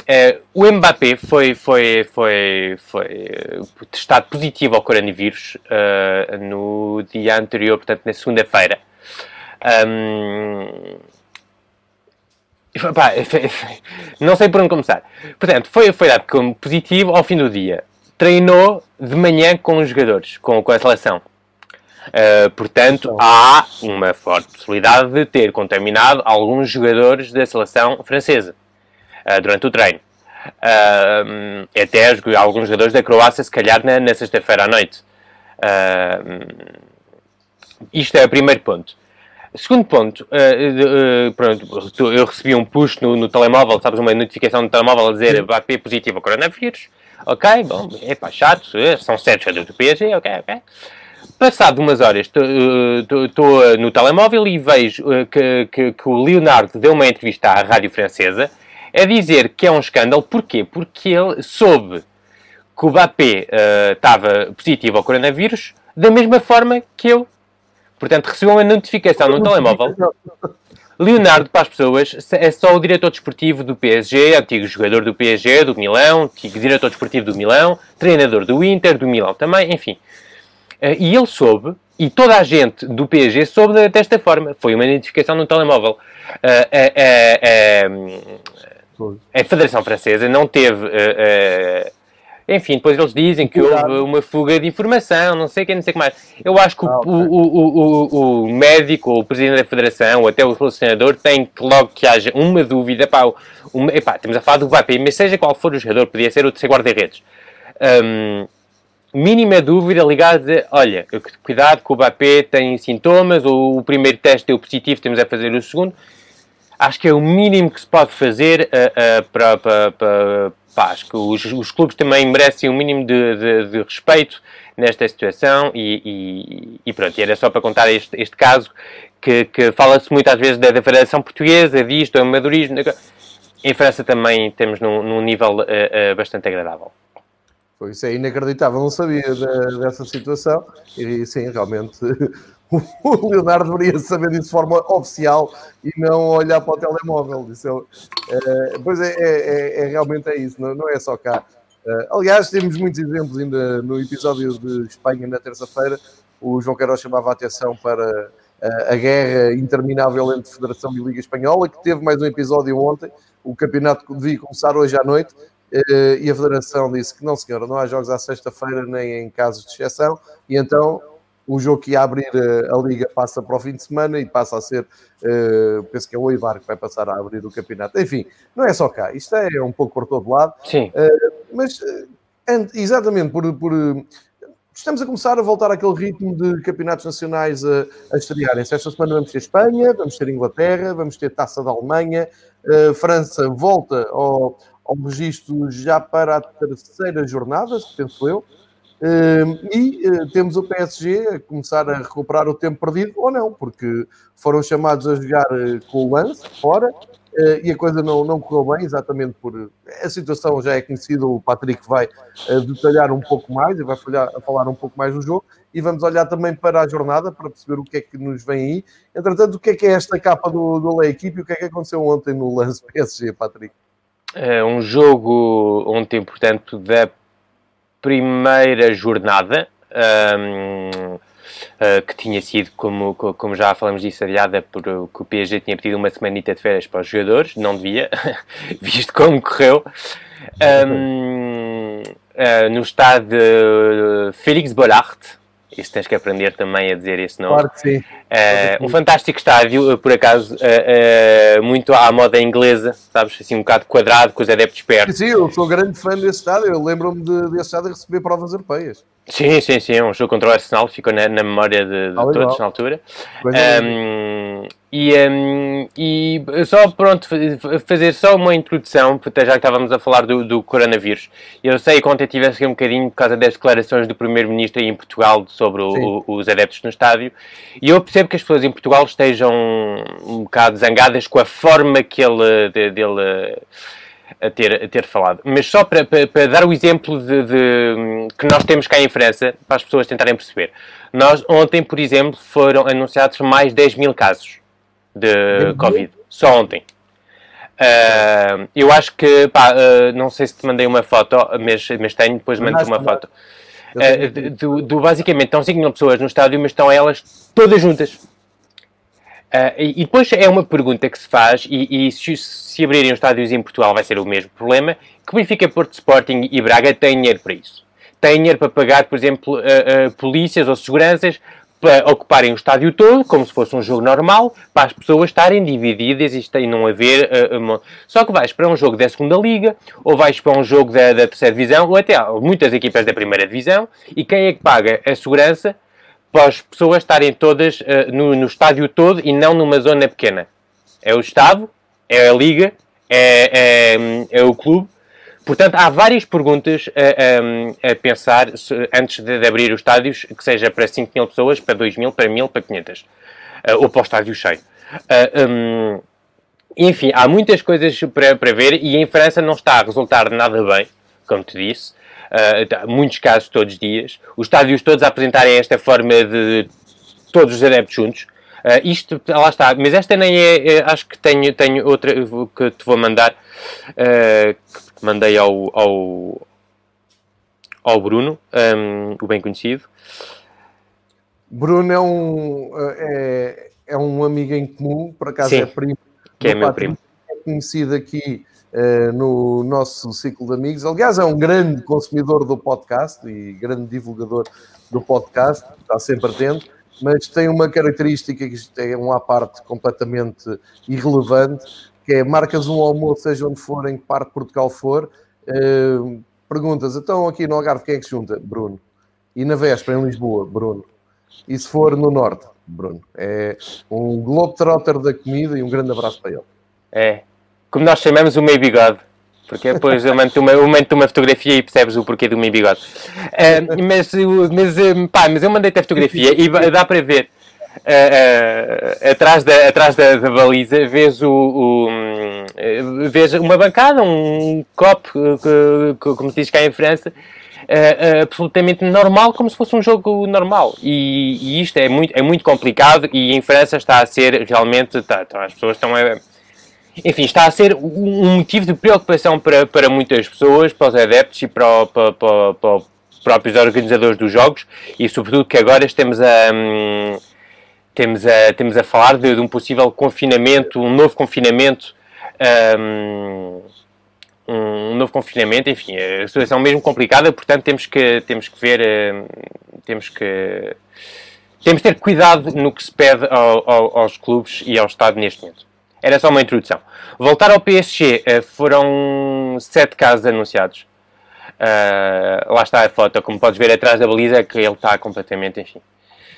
o Mbappé foi, foi, foi, foi testado positivo ao coronavírus no dia anterior, portanto, na segunda-feira. Um, pá, não sei por onde começar. Portanto, foi, foi dado como positivo ao fim do dia. Treinou de manhã com os jogadores, com, com a seleção. Uh, portanto, há uma forte possibilidade de ter contaminado alguns jogadores da seleção francesa uh, durante o treino. Uh, até alguns jogadores da Croácia, se calhar na, na sexta-feira à noite. isto é o primeiro ponto. Segundo ponto, uh, uh, pronto, eu recebi um push no, no, telemóvel, sabes, uma notificação no telemóvel a dizer VAP positivo ao coronavírus. Ok, bom, é pá, chato, são certos jogadores do PSG, ok, ok. Passado umas horas, estou no telemóvel e vejo que, que, que, o Leonardo deu uma entrevista à rádio francesa a dizer que é um escândalo. Porquê? Porque ele soube que o Mbappé estava positivo ao coronavírus da mesma forma que eu Portanto, recebeu uma notificação no telemóvel. Leonardo, para as pessoas, é só o diretor desportivo do PSG, antigo jogador do PSG, do Milão, antigo diretor desportivo do Milão, treinador do Inter, do Milão também, enfim. Eh, e ele soube, e toda a gente do PSG soube desta forma. Foi uma notificação no telemóvel. Eh, eh, a Federação Francesa não teve enfim, depois eles dizem que houve uma fuga de informação, não sei o que, não sei o que mais. Eu acho que ah, o, o, o, o, médico, o presidente da federação, ou até o relacionador, tem que logo que haja uma dúvida, pá, uma, epá, estamos a falar do Mbappé, mas seja qual for o jogador, podia ser o terceiro guarda-redes. Um, mínima dúvida ligada a, olha, cuidado que o Mbappé tem sintomas, ou o primeiro teste deu positivo, temos a fazer o segundo. acho que é o mínimo que se pode fazer uh, uh, para, para, para, para, acho que os, os clubes também merecem um mínimo de, de, de respeito nesta situação e, e, e, pronto, era só para contar este, este caso que, que fala-se muito às vezes da, da Federação Portuguesa, disto, do amadorismo. Em França também temos num, num nível uh, uh, bastante agradável. Isso é inacreditável, não sabia dessa situação e sim, realmente o Leonardo deveria saber disso de forma oficial e não olhar para o telemóvel. Isso é, pois é, é, é, realmente é isso, não, não é só cá. Uh, aliás, temos muitos exemplos ainda no episódio de Espanha na terça-feira. O João Queiroz chamava a atenção para a guerra interminável entre Federação e Liga Espanhola, que teve mais um episódio ontem. O campeonato devia começar hoje à noite eh, e a Federação disse que não, senhora, não há jogos à sexta-feira nem em casos de exceção, e então o jogo que ia abrir eh, a Liga passa para o fim de semana e passa a ser, uh, penso que é o Eibar que vai passar a abrir o campeonato. Enfim, não é só cá, isto é um pouco por todo lado. Sim. Uh, mas, exatamente, por, por estamos a começar a voltar àquele ritmo de campeonatos nacionais a, a estrearem-se. Esta semana vamos ter Espanha, vamos ter Inglaterra, vamos ter Taça da Alemanha, uh, França volta ao, ao registro já para a terceira jornada, penso eu. E uh, temos o PSG a começar a recuperar o tempo perdido, ou não, porque foram chamados a jogar com o lance fora uh, e a coisa não, não correu bem, exatamente por. A situação já é conhecida, o Patrick vai detalhar um pouco mais e vai falar, falar um pouco mais do jogo. E vamos olhar também para a jornada para perceber o que é que nos vem aí. Entretanto, o que é que é esta capa do, do La Equipe e o que é que aconteceu ontem no lance PSG, Patrick? É um jogo ontem, portanto, da primeira jornada. Um uh, que tinha sido, como, como já falamos disso, adiada por que o PSG tinha pedido uma semanita de férias para os jogadores, não devia, visto como correu. Um, uh, no estádio Félix Bollard, isso tens que aprender também a dizer esse nome. Claro que sim. Uh, um fantástico estádio, por acaso, uh, uh, muito à moda inglesa, sabes? Assim, um bocado quadrado, com os adeptos perto. Sim, eu sou grande fã desse estádio. Eu lembro-me de, desse estádio receber provas europeias. Sim, sim, sim. É um jogo contra o Arsenal, ficou na, na memória de, de todos na altura. Um, e, um, e só pronto, fazer só uma introdução, até já que estávamos a falar do, do coronavírus. Eu sei que ontem tive aqui um bocadinho por causa das declarações do Primeiro-Ministro em Portugal sobre o, os adeptos no estádio, e eu percebo que as pessoas em Portugal estejam um bocado zangadas com a forma que ele. De, dele a ter, a ter falado. Mas só para, para, para dar o exemplo de, de, que nós temos cá em França, para as pessoas tentarem perceber. Nós, ontem, por exemplo, foram anunciados mais 10 mil casos de Covid. Só ontem. Uh, eu acho que, pá, uh, não sei se te mandei uma foto, mas, mas tenho, depois mando-te uma foto. Uh, do, do, basicamente, estão 5 mil pessoas no estádio, mas estão elas todas juntas. e, e, depois é uma pergunta que se faz, e, e se, se, abrirem os estádios em Portugal vai ser o mesmo problema, que Benfica, Porto Sporting e Braga têm dinheiro para isso. Têm dinheiro para pagar, por exemplo, polícias ou seguranças ocuparem o estádio todo, como se fosse um jogo normal, para as pessoas estarem divididas e não haver. Uh, uma... Só que vais para um jogo da segunda Liga, ou vais para um jogo da, da terceira Divisão, ou até muitas equipas da primeira Divisão, e quem é que paga a segurança para as pessoas estarem todas uh, no, no estádio todo e não numa zona pequena? É o Estado, é a Liga, é, é, é o clube Portanto, há várias perguntas a, a, a pensar antes de, de, abrir os estádios, que seja para 5 mil pessoas, para 2 mil, para 1000, para 500, uh, ou para o estádio cheio. Uh, um, enfim, há muitas coisas para, para ver e em França não está a resultar nada bem, como te disse. Uh, muitos casos todos os dias. Os estádios todos a apresentarem esta forma de todos os adeptos juntos. Uh, isto, lá está, mas esta nem é, é, acho que tenho, tenho outra que te vou mandar, uh, mandei ao, ao, ao Bruno, um, o bem conhecido. Bruno é um, é, é um amigo em comum, por acaso Sim, é primo. Que é meu primo. É conhecido aqui uh, no nosso ciclo de amigos. Aliás, é um grande consumidor do podcast e grande divulgador do podcast, está sempre atento mas tem uma característica que é uma parte completamente irrelevante, que é marcas um almoço, seja onde for, em que parte de Portugal for, uh, perguntas, então aqui no Algarve quem é que se junta? Bruno. E na véspera em Lisboa? Bruno. E se for no Norte? Bruno. É um globetrotter da comida e um grande abraço para ele. É. Como nós chamamos o meio bigode. Porque depois eu mando uma, eu mando uma fotografia e percebes o porquê do meio bigode. Uh, mas, mas, pá, mas eu mandei-te a fotografia e dá para ver. Uh, atrás, da, atrás da, da, baliza vês, o, o um, vês uma bancada, um copo, como se diz cá em França, uh, absolutamente normal, como se fosse um jogo normal. E, e, isto é muito, é muito complicado e em França está a ser realmente, tá, tá, as pessoas estão a enfim, está a ser um motivo de preocupação para, para muitas pessoas, para os adeptos e para, para, para, para os próprios organizadores dos jogos e sobretudo que agora estamos a, hum, temos a, temos a falar de, de, um possível confinamento, um novo confinamento um, um novo confinamento, enfim, a situação mesmo complicada, portanto temos que, temos que ver, temos que temos que ter cuidado no que se pede ao, ao, aos clubes e ao Estado neste momento. Era só uma introdução. Voltar ao PSG, eh, foram sete casos anunciados. Uh, lá está a foto, como podes ver atrás da baliza, que ele está completamente, enfim.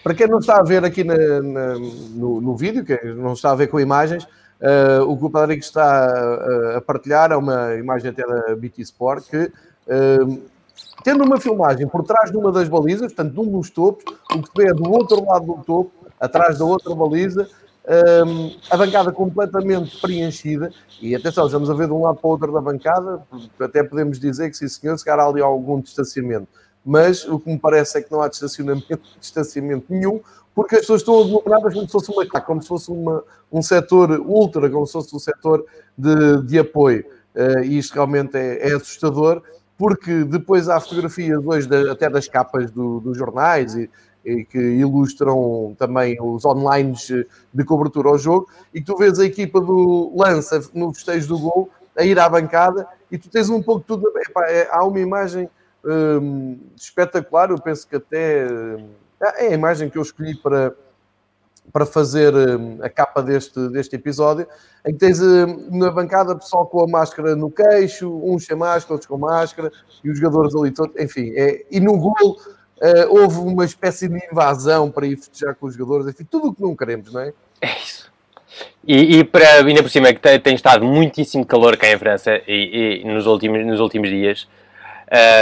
Para quem não está a ver aqui na, na, no, no, vídeo, que não está a ver com imagens, uh, o que o Padre está a, a, partilhar é uma imagem até da BT Sport, que uh, tendo uma filmagem por trás de uma das balizas, portanto, de um dos topos, o que se vê é do outro lado do topo, atrás da outra baliza, um, a bancada completamente preenchida, e atenção, estamos a ver de um lado para o outro da bancada, até podemos dizer que sim senhor, se calhar ali algum distanciamento, mas o que me parece é que não há distanciamento, distanciamento nenhum, porque as pessoas estão aglomeradas como se fosse uma como se fosse uma, um setor ultra, como se fosse um setor de, de apoio, uh, e isto realmente é, é, assustador, porque depois há fotografias hoje até das capas do, dos jornais e, e que ilustram também os online de cobertura ao jogo, e tu vês a equipa do Lança no festejo do gol a ir à bancada e tu tens um pouco tudo. Epá, é, há uma imagem hum, espetacular, eu penso que até hum, é a imagem que eu escolhi para, para fazer hum, a capa deste, deste episódio, em que tens na bancada pessoal com a máscara no queixo, uns sem máscara, outros com máscara, e os jogadores ali todos, enfim, é, e no gol Uh, houve uma espécie de invasão para ir festejar com os jogadores, enfim, tudo o que não queremos, não é? É isso. E, e para, ainda por cima, que tem, tem, estado muitíssimo calor cá em França e, e nos, últimos, nos últimos dias.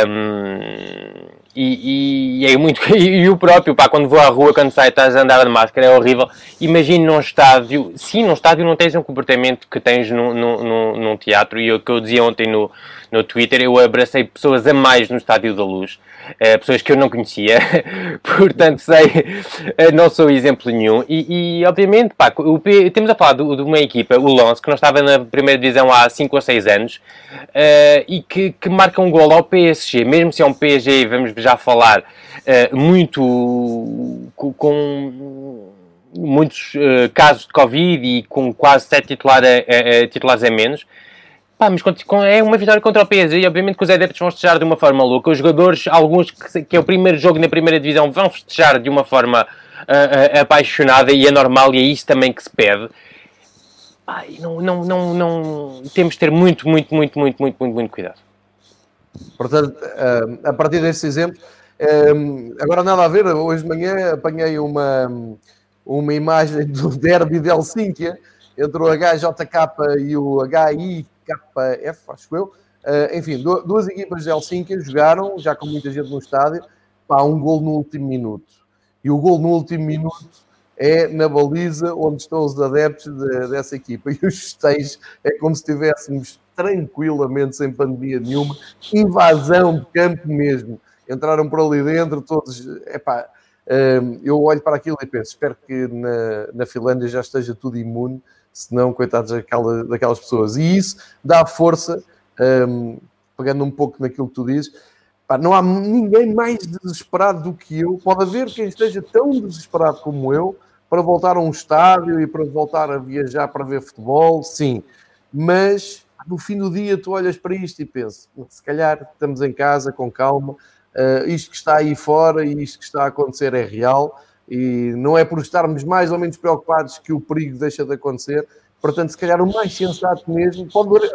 Um, e, e, é muito. E, o próprio, pá, quando vou à rua, quando sai, estás a andar de máscara, é horrível. Imagina num estádio. Sim, num estádio não tens um comportamento que tens num, num, num teatro. E o que eu dizia ontem no, no Twitter, eu abracei pessoas a mais no Estádio da Luz. Uh, pessoas que eu não conhecia, portanto sei, uh, não sou exemplo nenhum. E, e obviamente, pá, o, temos a falar de, uma equipa, o Lons, que não estava na primeira divisão há 5 ou 6 anos uh, e que, que marca um gol ao PSG, mesmo se é um PSG, vamos já falar, muito com, muitos casos de Covid e com quase 7 titular titulares a menos. Pá, mas é uma vitória contra o PSG e obviamente que os adeptos vão festejar de uma forma louca. Os jogadores, alguns que, é o primeiro jogo na primeira divisão, vão festejar de uma forma uh, uh, apaixonada e é normal e é isso também que se pede. Não, não, não, não, temos de ter muito, muito, muito, muito, muito, muito, muito cuidado. Portanto, a partir desse exemplo, agora nada a ver, hoje de manhã apanhei uma, uma imagem do derby de Helsínquia entre o HJK e o HI KF, acho eu. Uh, enfim, duas equipas de Helsinki jogaram, já com muita gente no estádio, para um gol no último minuto. E o gol no último minuto é na baliza onde estão os adeptos de, dessa equipa. E os festejos é como se estivéssemos tranquilamente, sem pandemia nenhuma, invasão de campo mesmo. Entraram por ali dentro, todos. Epá, um, eu olho para aquilo e penso: espero que na, na Finlândia já esteja tudo imune senão, coitados daquela, daquelas pessoas. E isso dá força, um, pegando um pouco naquilo que tu dizes, pá, não há ninguém mais desesperado do que eu. Pode haver quem esteja tão desesperado como eu para voltar a um estádio e para voltar a viajar para ver futebol, sim. Mas no fim do dia tu olhas para isto e pensas, se calhar estamos em casa com calma, uh, isto que está aí fora e isto que está a acontecer é real e não é por estarmos mais ou menos preocupados que o perigo deixa de acontecer. Portanto, se calhar o mais sensato mesmo, pode,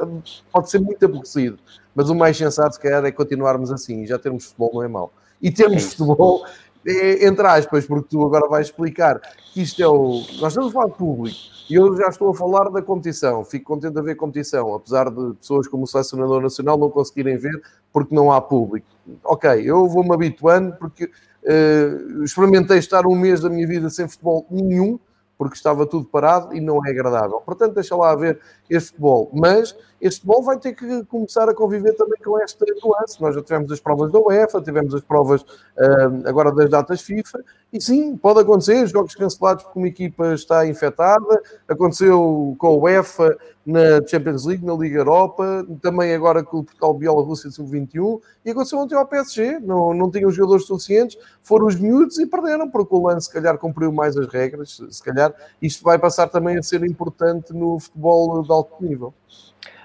pode ser muito aborrecido, mas o mais sensato, se calhar, é continuarmos assim. Já termos futebol não é mau. E termos é futebol, é, entre aspas, porque tu agora vais explicar que isto é o. Nós estamos a falar de público e eu já estou a falar da competição. Fico contente de haver competição, apesar de pessoas como o selecionador nacional não conseguirem ver porque não há público. Ok, eu vou-me habituando porque uh, experimentei estar um mês da minha vida sem futebol nenhum porque estava tudo parado e não é agradável. Portanto, deixa lá ver este futebol. Mas este futebol vai ter que começar a conviver também com esta nuance. Nós já tivemos as provas da UEFA, tivemos as provas uh, agora das datas FIFA, e sim, pode acontecer, jogos cancelados porque uma equipa está infectada, aconteceu com a UEFA na Champions League, na Liga Europa, também agora com o Portugal Bielorrússia Sub-21, e aconteceu ontem ao PSG, não, não tinham jogadores suficientes, foram os miúdos e perderam, porque o lance se calhar cumpriu mais as regras, se calhar. Isto vai passar também a ser importante no futebol de alto nível.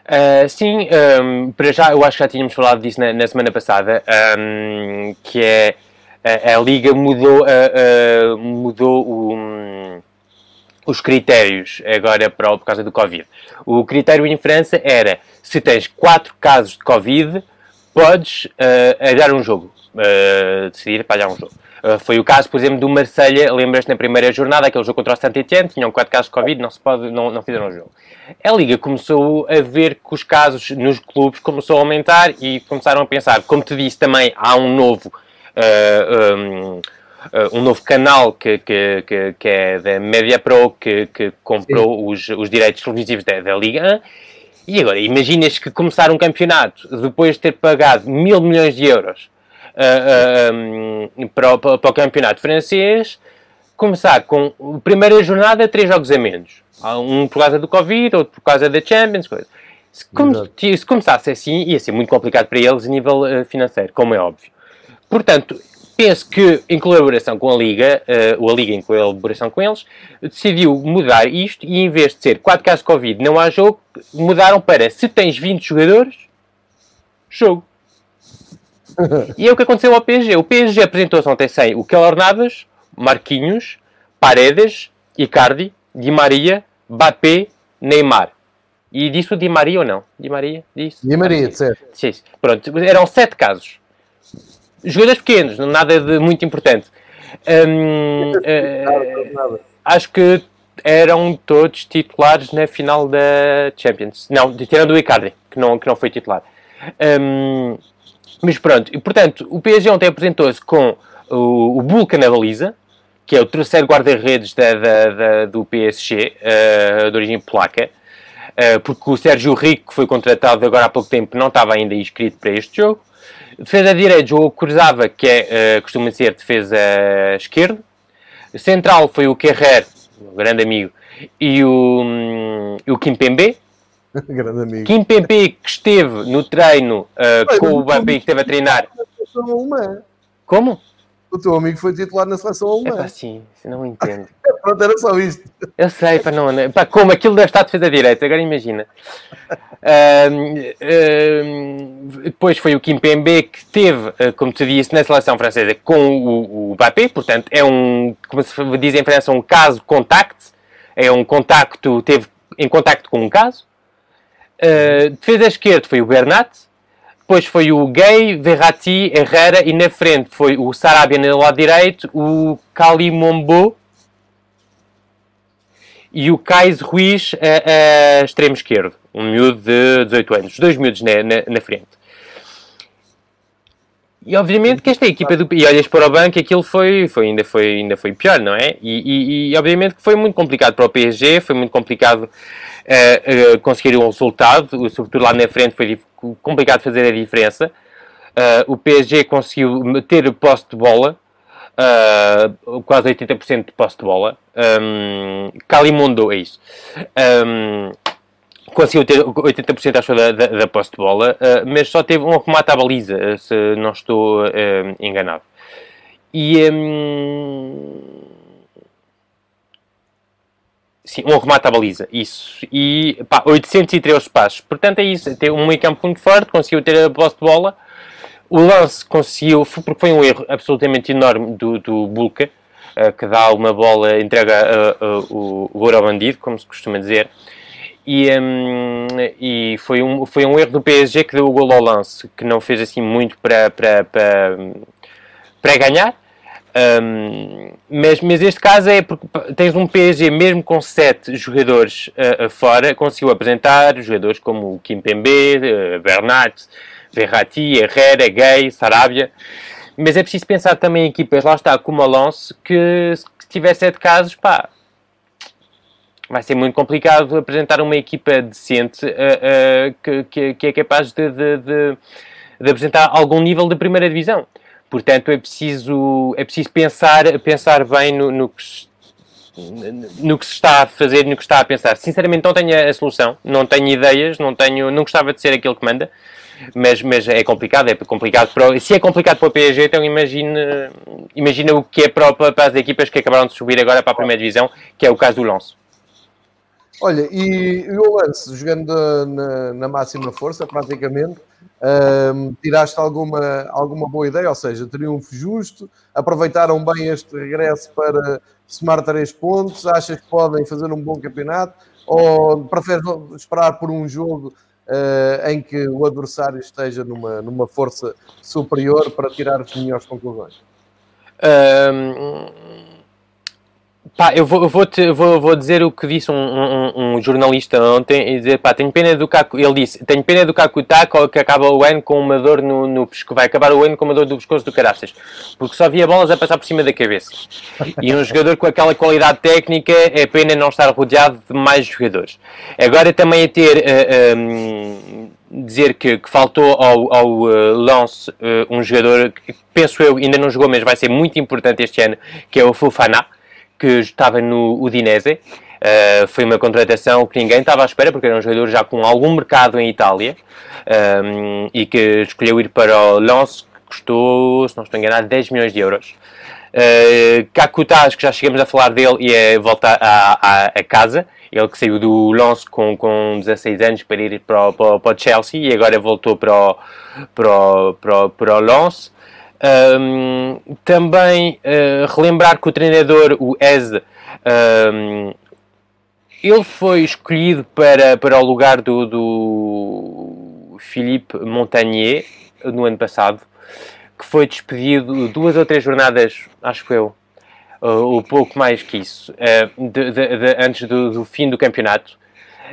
Uh, sim, um, para já, eu acho que já tínhamos falado disso na, na semana passada, um, que é a, a Liga mudou, uh, uh, mudou o, os critérios agora para, por causa do Covid. O critério em França era, se tens 4 casos de Covid, podes uh, um jogo, decidir para um jogo. Uh, foi o caso, por exemplo, do Marselha, lembras-te na primeira jornada, aquele jogo contra o Saint-Etienne, tinham 4 casos de Covid, não, se pode, não, não fizeram o jogo. A Liga começou a ver que os casos nos clubes começou a aumentar e começaram a pensar, como te disse também, há um novo, uh, um, uh, um, novo canal que, que, que, que é da MediaPro, que, que comprou os, os direitos televisivos da, da Liga 1, e agora, imaginas que começar um campeonato depois de ter pagado mil milhões de euros uh, uh, para, o, para, o, campeonato francês, começar com a primeira jornada, três jogos a menos. Um por causa do Covid, outro por causa da Champions, coisa. Se, se começasse assim, ia ser muito complicado para eles a nível financeiro, como é óbvio. Portanto, penso que, em colaboração com a Liga, uh, ou a Liga em colaboração com eles, decidiu mudar isto e, em vez de ser 4 casos de Covid, não há jogo, mudaram para se tens 20 jogadores, jogo. e é o que aconteceu ao PSG. O PSG apresentou-se ontem sem o Keller Navas, Marquinhos, Paredes, Icardi, Di Maria, Bappé, Neymar. E disse o Di Maria ou não? Di Maria? Disse? Di Maria, certo. Sim, pronto. Eram sete casos. Jogadores pequenos, nada de muito importante. Hum, uh, acho que eram todos titulares na final da Champions. Não, tirando o Icardi, que não, que não foi titular. Um, mas pronto, e portanto, o PSG ontem apresentou-se com o, o Bulka na baliza, que é o terceiro guarda-redes da, da, da, do PSG, uh, de origem polaca, uh, porque o Sérgio Rico, que foi contratado agora há pouco tempo, não estava ainda inscrito para este jogo. Defesa direita, o Cruzava, que é, uh, costuma ser defesa esquerda. Central foi o Kerrer, um grande amigo, e o, um, e o Kimpembe, Grande amigo. Kim Pempe, que esteve no treino uh, com o Mbappé, que esteve a treinar. Como? O teu amigo foi titular na seleção alemã. É pá, sim, não entendo. Pronto, era só isto. Eu sei, pá, não, não, pá, como aquilo deve estar a defesa direita, agora imagina. Uh, uh, depois foi o Kim Pembe que teve, uh, como te disse, na seleção francesa com o, o Mbappé, portanto é um, como se diz em França, um caso contact, é um contacto, teve em contacto com um caso. Uh, defesa esquerda foi o Bernat, depois foi o Gay, Verratti, Herrera e na frente foi o Sarabia no lado direito, o Kalimombo e o Kais Ruiz a, a, extremo esquerdo, um miúdo de 18 anos, dois miúdos na, na, na frente. E obviamente que esta equipa do e olhas para o banco aquilo foi, foi, ainda, foi, ainda foi pior, não é? E, e, e obviamente que foi muito complicado para o PSG, foi muito complicado uh, uh, conseguir um resultado, sobretudo lá na frente foi complicado fazer a diferença. Uh, o PSG conseguiu ter posse de bola, quase 80% de posse de bola. Um, Calimondo é isso. Um, conseguiu ter 80% acho da, da, da posse de bola, mas só teve um remate à baliza, se não estou enganado. E um, sim, um remate à baliza, isso. E pá, 803 passos. Portanto, é isso. Tem um meio campo muito forte, conseguiu ter a posse de bola. O lance conseguiu, porque foi um erro absolutamente enorme do, do Bulka, que dá uma bola, entrega o, o ouro ao bandido, como se costuma dizer e, um, e foi, um, foi um erro do PSG que deu o gol ao lance, que não fez assim muito para, para, para, para ganhar. Um, mas, mas este caso é porque tens um PSG mesmo com sete jogadores uh, fora, conseguiu apresentar jogadores como o Kimpembe, uh, Bernat, Verratti, Herrera, Gay, Sarabia. Mas é preciso pensar também em equipas, lá está, como a Lance, que se tiver sete casos, pá, vai ser muito complicado apresentar uma equipa decente uh, uh, que, que, que, é capaz de, de, de, de, apresentar algum nível de primeira divisão. Portanto, é preciso, é preciso pensar, pensar bem no, no que se no que se está a fazer, no que se está a pensar. Sinceramente, não tenho a solução, não tenho ideias, não tenho, não gostava de ser aquele que manda, mas, mas é complicado, é complicado para, se é complicado para o PSG, então imagina, imagina o que é para, para as equipas que acabaram de subir agora para a primeira divisão, que é o caso do Lance. Olha, e, e o Lance, jogando na, na máxima força, praticamente, um, tiraste alguma, alguma boa ideia, ou seja, triunfo justo, aproveitaram bem este regresso para somar três pontos, achas que podem fazer um bom campeonato, ou preferes esperar por um jogo uh, em que o adversário esteja numa, numa força superior para tirar as melhores conclusões? Um Pá, eu vou, vou, te, vou, vou dizer o que disse um, um, um, jornalista ontem e dizer, pá, tenho pena do Caco, ele disse, tenho pena do Kakutá que acaba o ano com uma dor no, no pescoço, vai acabar o ano com uma dor do pescoço do caraças, porque só via bolas a passar por cima da cabeça. E um jogador com aquela qualidade técnica é pena não estar rodeado de mais jogadores. Agora também a ter, uh, eh, um, ehm, dizer que, que, faltou ao, ao uh, Lance uh, um jogador que penso eu ainda não jogou, mas vai ser muito importante este ano, que é o Fofana que estava no Udinese. Uh, foi uma contratação que ninguém estava à espera, porque era um jogador já com algum mercado em Itália um, e que escolheu ir para o Lens, que custou, se não estou enganado, 10 milhões de euros. Uh, Kakuta, que já chegamos a falar dele e é volta a, a, a, casa. Ele que saiu do Lens com, com 16 anos para ir para o, para o Chelsea e agora voltou para o, para o, para o, para o Lens. Um, também uh, relembrar que o treinador, o Ez, um, ele foi escolhido para, para o lugar do, do Philippe Montagnier no ano passado, que foi despedido duas ou três jornadas, acho eu, uh, um pouco mais que isso, uh, de, de, de, antes do, do, fim do campeonato.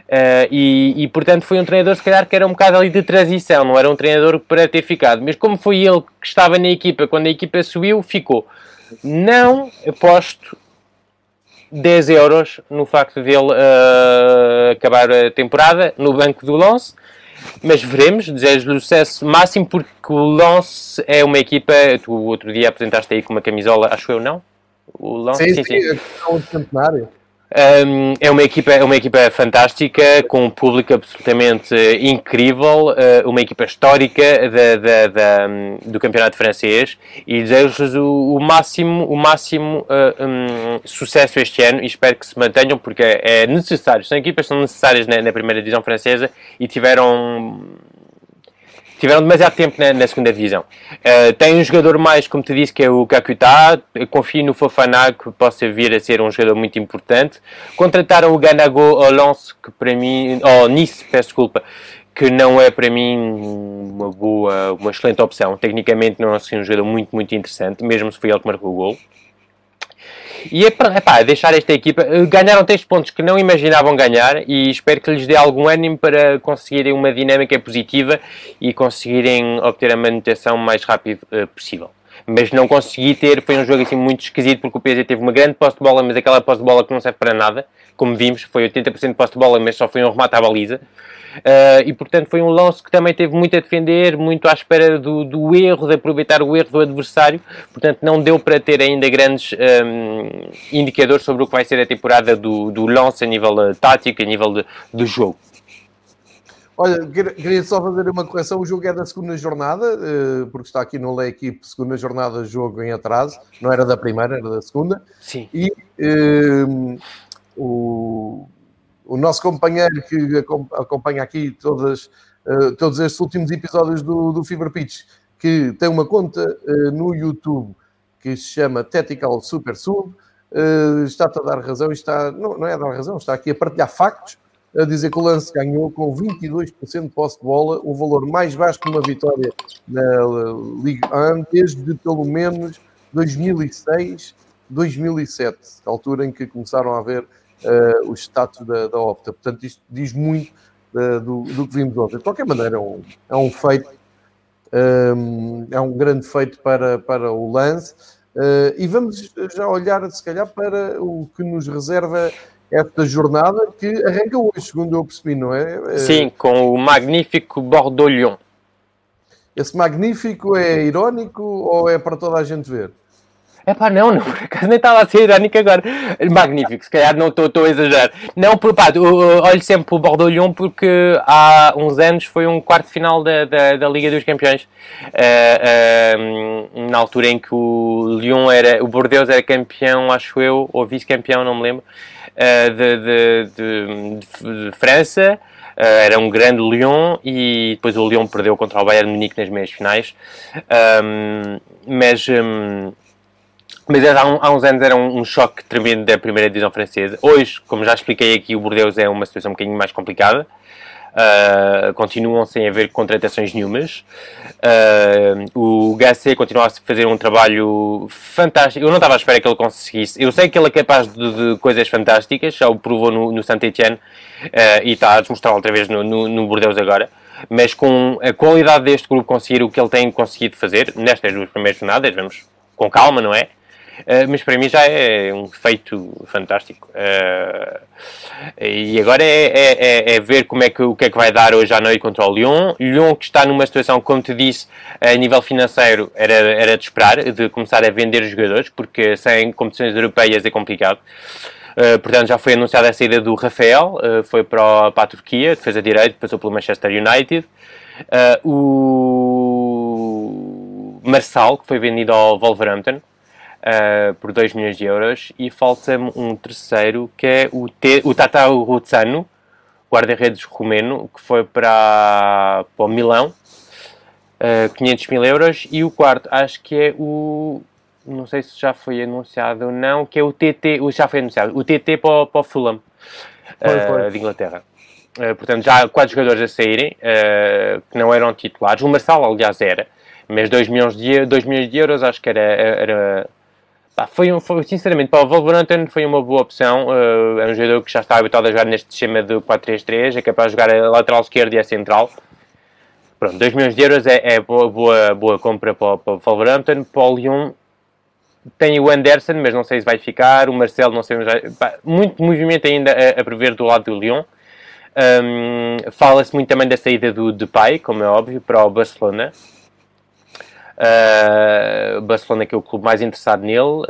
Uh, e, e, portanto foi um treinador se calhar que era um bocado ali de transição, não era um treinador para ter ficado, mas como foi ele que estava na equipa quando a equipa subiu, ficou. Não aposto 10 euros no facto dele uh, acabar a temporada no banco do Lance, mas veremos, desejo-lhe sucesso máximo porque o Lance é uma equipa, tu outro dia apresentaste aí com uma camisola, acho eu não? O Lance, sim, sim, sim. sim. É um centenário. Um, é, uma equipa, é uma equipa fantástica, com um público absolutamente incrível, uh, uma equipa histórica da, da, da, do campeonato francês e desejo-lhes o, o, máximo, o máximo uh, um, sucesso este ano e espero que se mantenham porque é, é necessário. São equipas que são necessárias na, na primeira divisão francesa e tiveram tiveram demasiado tempo na, na segunda divisão. Uh, tem um jogador mais, como te disse, que é o Kakuta. Confio no Fofana, que possa vir a ser um jogador muito importante. Contrataram o Ganago ao Lens, que para mim, ao Nice, peço desculpa, que não é para mim uma boa, uma excelente opção. Tecnicamente não é assim um jogador muito, muito interessante, mesmo se foi ele que marcou o gol. E é epá, deixar esta equipa. Eh, ganharam 3 pontos que não imaginavam ganhar e espero que lhes dê algum ânimo para conseguirem uma dinâmica positiva e conseguirem obter a manutenção o mais rápido uh, possível. Mas não consegui ter, foi um jogo assim muito esquisito porque o PSG teve uma grande posse de bola, mas aquela posse de bola que não serve para nada, como vimos, foi 80% de posse de bola, mas só foi um remate à baliza. Uh, e portanto foi um lance que também teve muito a defender, muito à espera do, do, erro, de aproveitar o erro do adversário. Portanto, não deu para ter ainda grandes um, indicadores sobre o que vai ser a temporada do, do lance a nível uh, tático, a nível de, jogo. Olha, queria só fazer uma correção. O jogo é da segunda jornada, eh, porque está aqui no Lei Equipe, segunda jornada, jogo em atraso. Não era da primeira, era da segunda. Sim. E um, o, o nosso companheiro que acompanha aqui todas, uh, todos estes últimos episódios do, do Fever Pitch, que tem uma conta uh, no YouTube que se chama Tactical Super Sub, uh, está-te a dar razão, está, não, é a dar razão, está aqui a partilhar factos, a dizer que o lance ganhou com 22% de posse de bola, o valor mais baixo de uma vitória na Ligue 1 desde pelo menos 2006, 2007, a altura em que começaram a haver uh, os status da, da Opta. Portanto, isto diz muito uh, do, do, que vimos ontem. De qualquer maneira, é um, é um feito, um, é um grande feito para, para o lance. Uh, e vamos já olhar, se calhar, para o que nos reserva esta jornada, que arranca hoje, segundo eu percebi, não é? Sim, com o magnífico Bordeaux-Lyon. Esse magnífico é irónico ou é para toda a gente ver? É pá, não, não, por acaso nem estava a ser irónico agora. Magnífico, se calhar não estou a exagerar. Não, por pá, olho sempre para o Bordeaux-Lyon porque há uns anos foi um quarto final da, da, da Liga dos Campeões. Uh, uh, na altura em que o Lyon era, o Bordeaux era campeão, acho eu, ou vice-campeão, não me lembro, uh, de, de, de, de, França. era um grande Lyon e depois o Lyon perdeu contra o Bayern Munique nas meias finais. mas. Um, mas há, um, há, uns anos era um, um, choque tremendo da primeira divisão francesa. Hoje, como já expliquei aqui, o Bordeaux é uma situação um bocadinho mais complicada. Uh, continuam sem haver contratações nenhumas. Uh, o Gasset continua a fazer um trabalho fantástico. Eu não estava à espera que ele conseguisse. Eu sei que ele é capaz de, de coisas fantásticas, já o provou no, no Saint-Etienne uh, e está a demonstrar outra vez no, no, no Bordeaux agora mas com a qualidade deste grupo conseguir o que ele tem conseguido fazer nestas duas primeiras jornadas, vamos com calma, não é? Uh, mas para mim já é um feito fantástico. Uh, e agora é, é, é, é, ver como é que, o que é que vai dar hoje à noite contra o Lyon. Lyon que está numa situação, como te disse, a nível financeiro era, era de esperar, de começar a vender jogadores, porque sem competições europeias é complicado. Uh, portanto, já foi anunciada a saída do Rafael, foi para, para a Turquia, defesa direito, passou pelo Manchester United. o Marçal, que foi vendido ao Wolverhampton, uh, por 2 milhões de euros e falta-me um terceiro que é o, T, o Tata Ruzzano, guarda-redes romeno, que foi para, para o Milão, uh, 500 mil euros, e o quarto acho que é o, não sei se já foi anunciado ou não, que é o TT, já foi anunciado, o TT para, para o Fulham, foi, foi. Uh, de Inglaterra. Uh, portanto, já há quatro jogadores a saírem, uh, que não eram titulares. O Marçal, aliás, era, mas 2 milhões de, 2 milhões de euros acho que era, era foi, um, foi, sinceramente, para o Wolverhampton foi uma boa opção. Uh, é um jogador que já está habituado a jogar neste esquema de 4-3-3, é capaz de jogar a lateral esquerda e a central. Pronto, 2 milhões de euros é, é boa, boa, boa compra para, para o Wolverhampton. Para o Lyon tem o Anderson, mas não sei se vai ficar. O Marcelo, não sei se vai. Pá, muito movimento ainda a, a, prever do lado do Lyon. Um, Fala-se muito também da saída do Depay, como é óbvio, para o Barcelona. Uh, Barcelona que é o clube mais interessado nele, uh,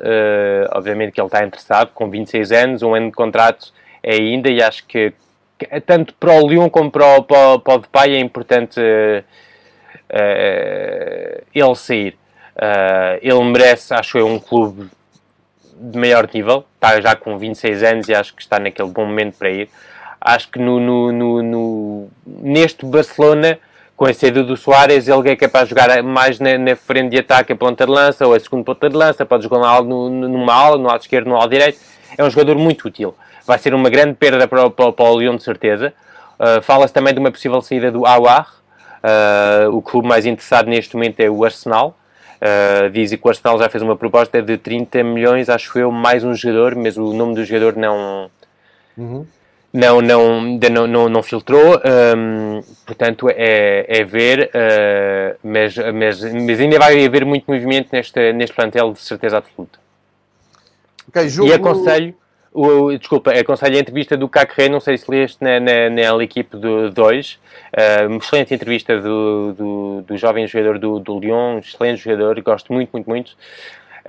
obviamente que ele está interessado, com 26 anos, um ano de contrato é ainda, e acho que, que tanto para o Lyon como para o, para, para o Depay é importante uh, ele sair. ele merece, acho eu, um clube de maior nível, está já com 26 anos e acho que está naquele bom momento para ir. Acho que no, no, no, no neste Barcelona com a saída do Soares, ele é capaz de jogar mais na, na, frente de ataque a ponta de lança ou a segunda ponta de lança, pode jogar no, numa ala, no lado esquerdo, no lado direito. É um jogador muito útil. Vai ser uma grande perda para, para, para o Lyon, de certeza. Uh, Fala-se também de uma possível saída do Awar. Uh, o clube mais interessado neste momento é o Arsenal. Uh, dizem que o Arsenal já fez uma proposta de 30 milhões, acho eu, mais um jogador, mas o nome do jogador não. Uhum não, não, não, não, não filtrou, um, portanto é, é ver, uh, mas, mas, mas ainda vai haver muito movimento neste, neste plantel de certeza absoluta. Okay, jogo... E aconselho, o, desculpa, aconselho a entrevista do Cacré, não sei se leste na, na, na equipe do 2, uh, uma excelente entrevista do, do, do jovem jogador do, do Lyon, excelente jogador, gosto muito, muito, muito.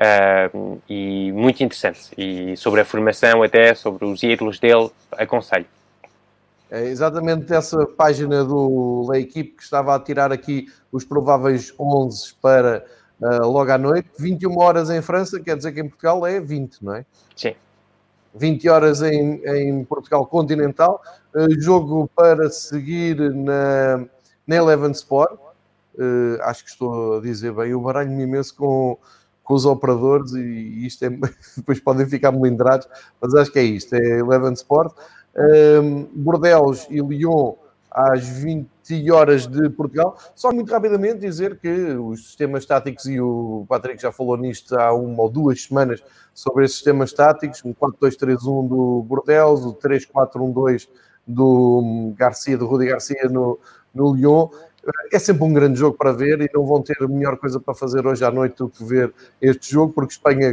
Uh, e muito interessante. E sobre a formação, até sobre os ídolos dele, aconselho. É exatamente essa página do La Equipe que estava a tirar aqui os prováveis 11 para uh, logo à noite. 21 horas em França, quer dizer que em Portugal é 20, não é? Sim. 20 horas em, em Portugal continental. Uh, jogo para seguir na, na Eleven Sport. Uh, acho que estou a dizer bem. Eu baralho-me imenso com com os operadores e isto é, depois podem ficar melindrados, mas acho que é isto, é Eleven Sport. Um, Bordeaux e Lyon às 20 horas de Portugal. Só muito rapidamente dizer que os sistemas táticos, e o Patrick já falou nisto há uma ou duas semanas, sobre esses sistemas táticos, o 4-2-3-1 do Bordeaux, o 3-4-1-2 do Garcia, do Rudi Garcia no, no Lyon. É sempre um grande jogo para ver e não vão ter melhor coisa para fazer hoje à noite do que ver este jogo, porque Espanha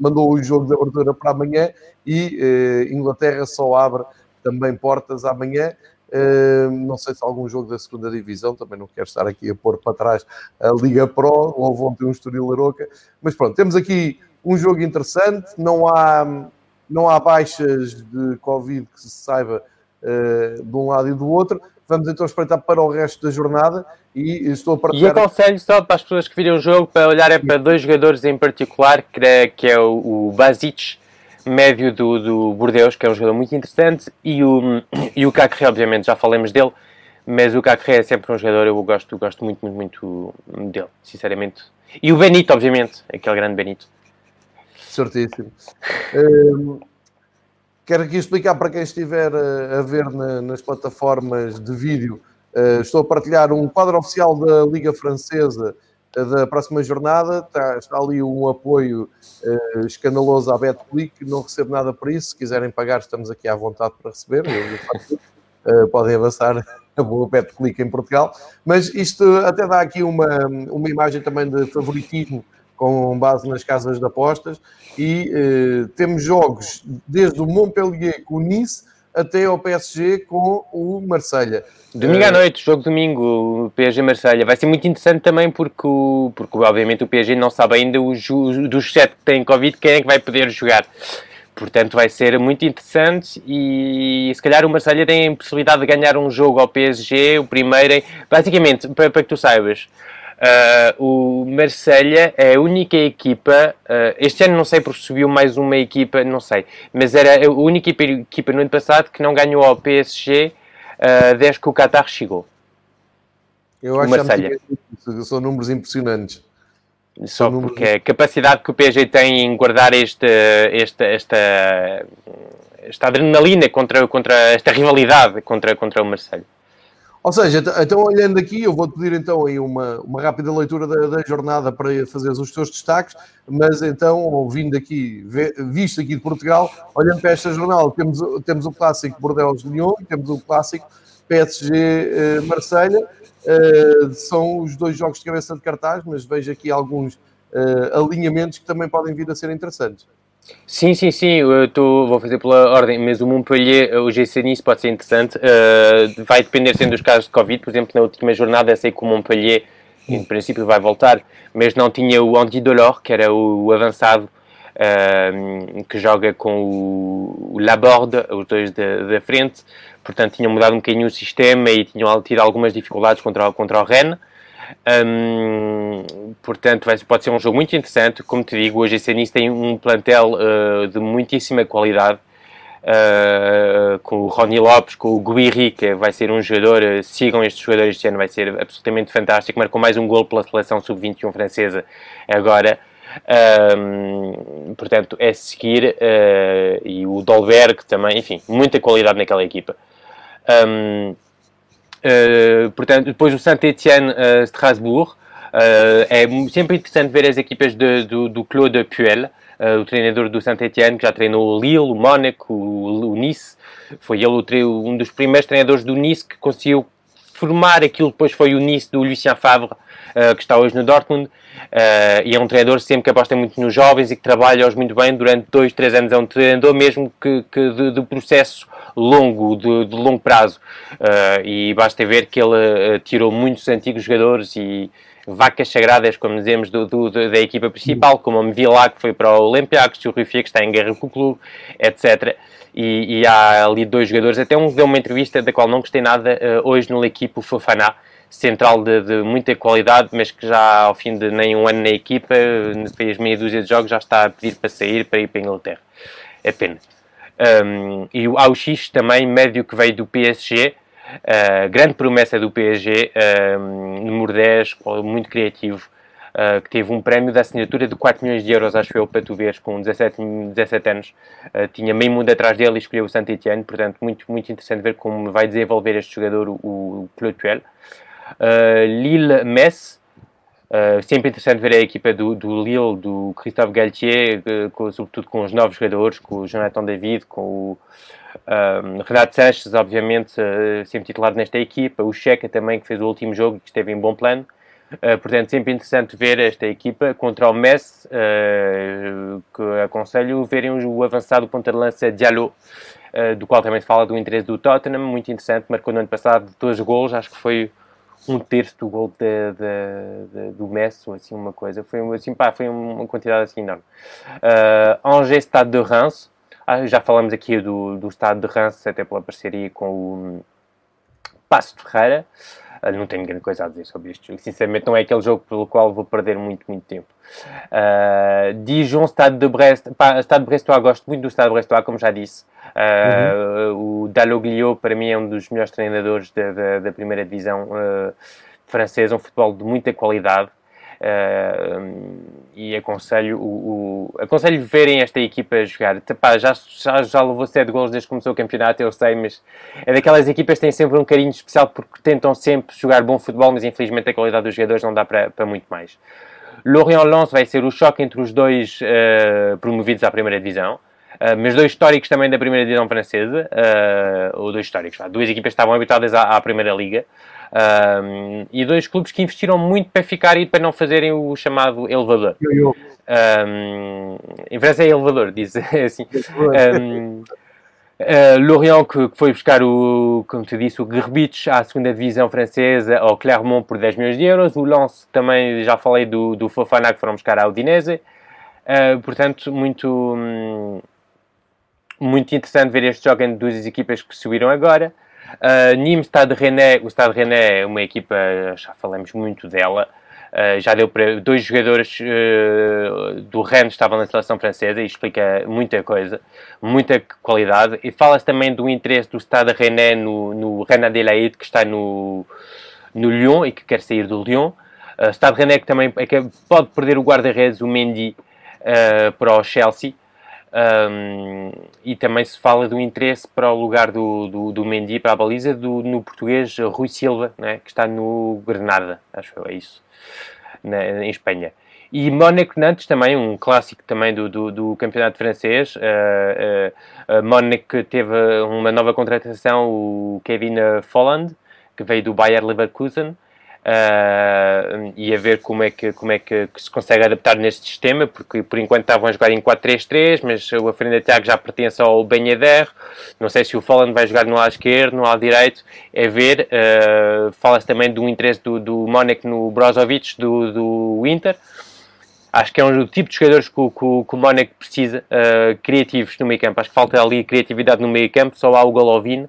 mandou o jogo de abertura para amanhã e eh, Inglaterra só abre também portas amanhã. Uh, não sei se algum jogo da segunda divisão, também não quero estar aqui a pôr para trás a Liga Pro, ou vão ter um Estoril Aroca, mas pronto, temos aqui um jogo interessante, não há, não há baixas de Covid que se saiba uh, de um lado e do outro, vamos então espreitar para o resto da jornada e estou a partilhar... E aconselho só para as pessoas que viram o jogo para olharem para dois jogadores em particular, que é, que é o, o Basic, médio do, do Bordeaux, que é um jogador muito interessante, e o, e o Cacré, obviamente, já falamos dele, mas o Cacré é sempre um jogador, eu gosto, gosto muito, muito, muito dele, sinceramente. E o Benito, obviamente, aquele grande Benito. Certíssimo. Um, quero aqui explicar para quem estiver a, a ver na, nas plataformas de vídeo, uh, estou a partilhar um quadro oficial da Liga Francesa da próxima jornada. Está, está ali um apoio escandaloso à BetClick, não recebo nada por isso. Se quiserem pagar, estamos aqui à vontade para receber. podem avançar a boa BetClick em Portugal. Mas isto até dá aqui uma, uma imagem também de favoritismo com base nas casas de apostas. E uh, temos jogos desde o Montpellier com o Nice até ao PSG com o Marselha. Domingo à eh, noite, jogo domingo, o PSG Marselha. Vai ser muito interessante também porque, o, porque obviamente o PSG não sabe ainda os, dos sete que têm Covid quem é que vai poder jogar. Portanto, vai ser muito interessante e se calhar o Marselha tem a possibilidade de ganhar um jogo ao PSG, o primeiro. Basicamente, para, para que tu saibas, Uh, o Marselha é a única equipa, uh, este ano não sei porque subiu mais uma equipa, não sei, mas era a única equipa, no ano passado que não ganhou ao PSG uh, desde que o Qatar chegou. Eu acho que são números impressionantes. Só são porque números... a capacidade que o PSG tem em guardar este, este, esta, esta adrenalina contra, contra esta rivalidade contra, contra o Marselha. Ou seja, então olhando aqui, eu vou-te pedir então aí uma, uma rápida leitura da, da, jornada para fazer os teus destaques, mas então, ouvindo aqui, visto aqui de Portugal, olhando para esta jornada, temos, temos o clássico Bordeaux-Lyon, temos o clássico PSG-Marselha, uh, uh, são os dois jogos de cabeça de cartaz, mas vejo aqui alguns uh, alinhamentos que também podem vir a ser interessantes. Sim, sim, sim, eu tô, vou fazer pela ordem, mas o Montpellier, o GC Nice pode ser interessante, uh, vai depender sendo dos casos de Covid, por exemplo, na última jornada sei que o Montpellier, em princípio, vai voltar, mas não tinha o Andy Delors, que era o, o avançado, uh, que joga com o, o Laborde, os dois da, frente, portanto tinham mudado um bocadinho o sistema e tinham tido algumas dificuldades contra, contra o Rennes, portanto, vai, pode ser um jogo muito interessante. Como te digo, hoje a Nice tem um plantel uh, de muitíssima qualidade. Uh, com o Rony Lopes, com o Guiri, que vai ser um jogador, uh, sigam estes jogadores este ano, vai ser absolutamente fantástico. Marcou mais um gol pela seleção sub-21 francesa agora. Um, portanto, é seguir. Uh, e o Dolberg também, enfim, muita qualidade naquela equipa. Um, portanto, depois o Saint-Étienne-Strasbourg. Uh, uh, é sempre interessante ver as equipas de, do, do Claude Puel, o treinador do Saint-Étienne, que já treinou o Lille, o Mónaco, o, o Nice. Foi ele um dos primeiros treinadores do Nice que conseguiu formar aquilo que depois foi o Nice do Lucien Favre, uh, que está hoje no Dortmund, uh, e é um treinador sempre que aposta muito nos jovens e que trabalha-os muito bem durante dois, três anos. É um treinador mesmo que, que de, de processo longo, de, de longo prazo. Uh, e basta ver que ele tirou muitos antigos jogadores e vacas sagradas, como dizemos, do, do, da equipa principal, como o Mvila, que foi para o Olympiacos, o Rui Fia, que está em guerra com o clube, etc. E, e, há ali dois jogadores, até um deu uma entrevista da qual não gostei nada uh, hoje no equipe, o Fofana, central de, de, muita qualidade, mas que já ao fim de nem um ano na equipa, fez meia dúzia de jogos, já está a pedir para sair para ir para a Inglaterra. É pena. Um, e o Auxix também, médio que veio do PSG, uh, grande promessa do PSG, um, número 10, muito criativo. uh, que teve um prémio da assinatura de 4 milhões de euros, acho eu, para tu veres, com 17, 17 anos. Uh, tinha meio mundo atrás dele e escolheu o Saint-Etienne, portanto, muito, muito interessante ver como vai desenvolver este jogador, o, o Clotuel. Uh, Lille-Metz, Uh, sempre interessante ver a equipa do, do Lille, do Christophe Galtier, uh, com, sobretudo com os novos jogadores, com o Jonathan David, com o um, Renato Sanches, obviamente, uh, sempre titular nesta equipa, o Checa também, que fez o último jogo que esteve em bom plano. portanto, sempre interessante ver esta equipa contra o Messi, que aconselho verem o avançado ponta de lança Diallo, do qual também se fala do interesse do Tottenham, muito interessante, marcou no ano passado dois gols, acho que foi um terço do gol de, de, de, do Messi, ou assim uma coisa. Foi, assim, pá, foi uma quantidade assim enorme. Uh, Angers Stade de Reims, ah, já falamos aqui do, do Stade de Reims, até pela parceria com o Passo Ferreira. Uh, não tenho grande coisa a dizer sobre este jogo. Sinceramente, não é aquele jogo pelo qual vou perder muito, muito tempo. Uh, Dijon, Stade de Brest. Pá, Stade de Brestois, gosto muito do Stade de Brestois, como já disse. Uh, uhum. O Dalloglio, para mim, é um dos melhores treinadores da, da, da primeira divisão uh, francesa, um futebol de muita qualidade. E aconselho o, o, aconselho verem esta equipa jogar. Pá, já, já, já levou 7 gols desde que começou o campeonato, eu sei, mas é daquelas equipas que têm sempre um carinho especial porque tentam sempre jogar bom futebol, mas infelizmente a qualidade dos jogadores não dá para, para muito mais. Lorient-Lens vai ser o choque entre os dois uh, promovidos à primeira divisão. Uh, mas dois históricos também da primeira divisão francesa, uh, ou dois históricos, duas equipas que estavam habituadas à, à primeira liga, uh, e dois clubes que investiram muito para ficar e para não fazerem o chamado elevador. Um, em França é elevador, diz assim. Um, Uh, Lorient que, que, foi buscar o, como te disse, o Gerbich à segunda divisão francesa, ao Clermont por 10 milhões de euros. O Lens também, já falei do, do Fofana que foram buscar à Udinese. Uh, portanto, muito, hum, muito interessante ver este jogo entre duas equipas que subiram agora. Uh, Nîmes, Stade René, o Stade René é uma equipa, já falamos muito dela, uh, já deu para dois jogadores uh, do Rennes estavam na seleção francesa e explica muita coisa, muita qualidade. E fala-se também do interesse do Stade René no, no René Adelaide, que está no, no Lyon e que quer sair do Lyon. Uh, Stade René que também é que pode perder o guarda-redes, o Mendy, para o Chelsea. Um, e também se fala do interesse para o lugar do, do, do Mendy, para a baliza, do, no português Rui Silva, né, que está no Granada, acho que é isso, na, em Espanha. E Mónaco Nantes também, um clássico também do, do, do campeonato francês. Uh, uh, Mónaco teve uma nova contratação, o Kevin Folland, que veio do Bayer Leverkusen uh, e a ver como é, que, como é que, que, se consegue adaptar neste sistema, porque por enquanto estavam a jogar em 4-3-3, mas o Afrenda Tiago já pertence ao Benhader, não sei se o Folland vai jogar no lado esquerdo, no lado direito, é ver, uh, fala-se também do interesse do, do Mónaco no Brozovic, do, do Inter, acho que é um tipo de jogadores que, que, que o Mónaco precisa, uh, criativos no meio campo. Acho que falta ali criatividade no meio campo, só há o Golovin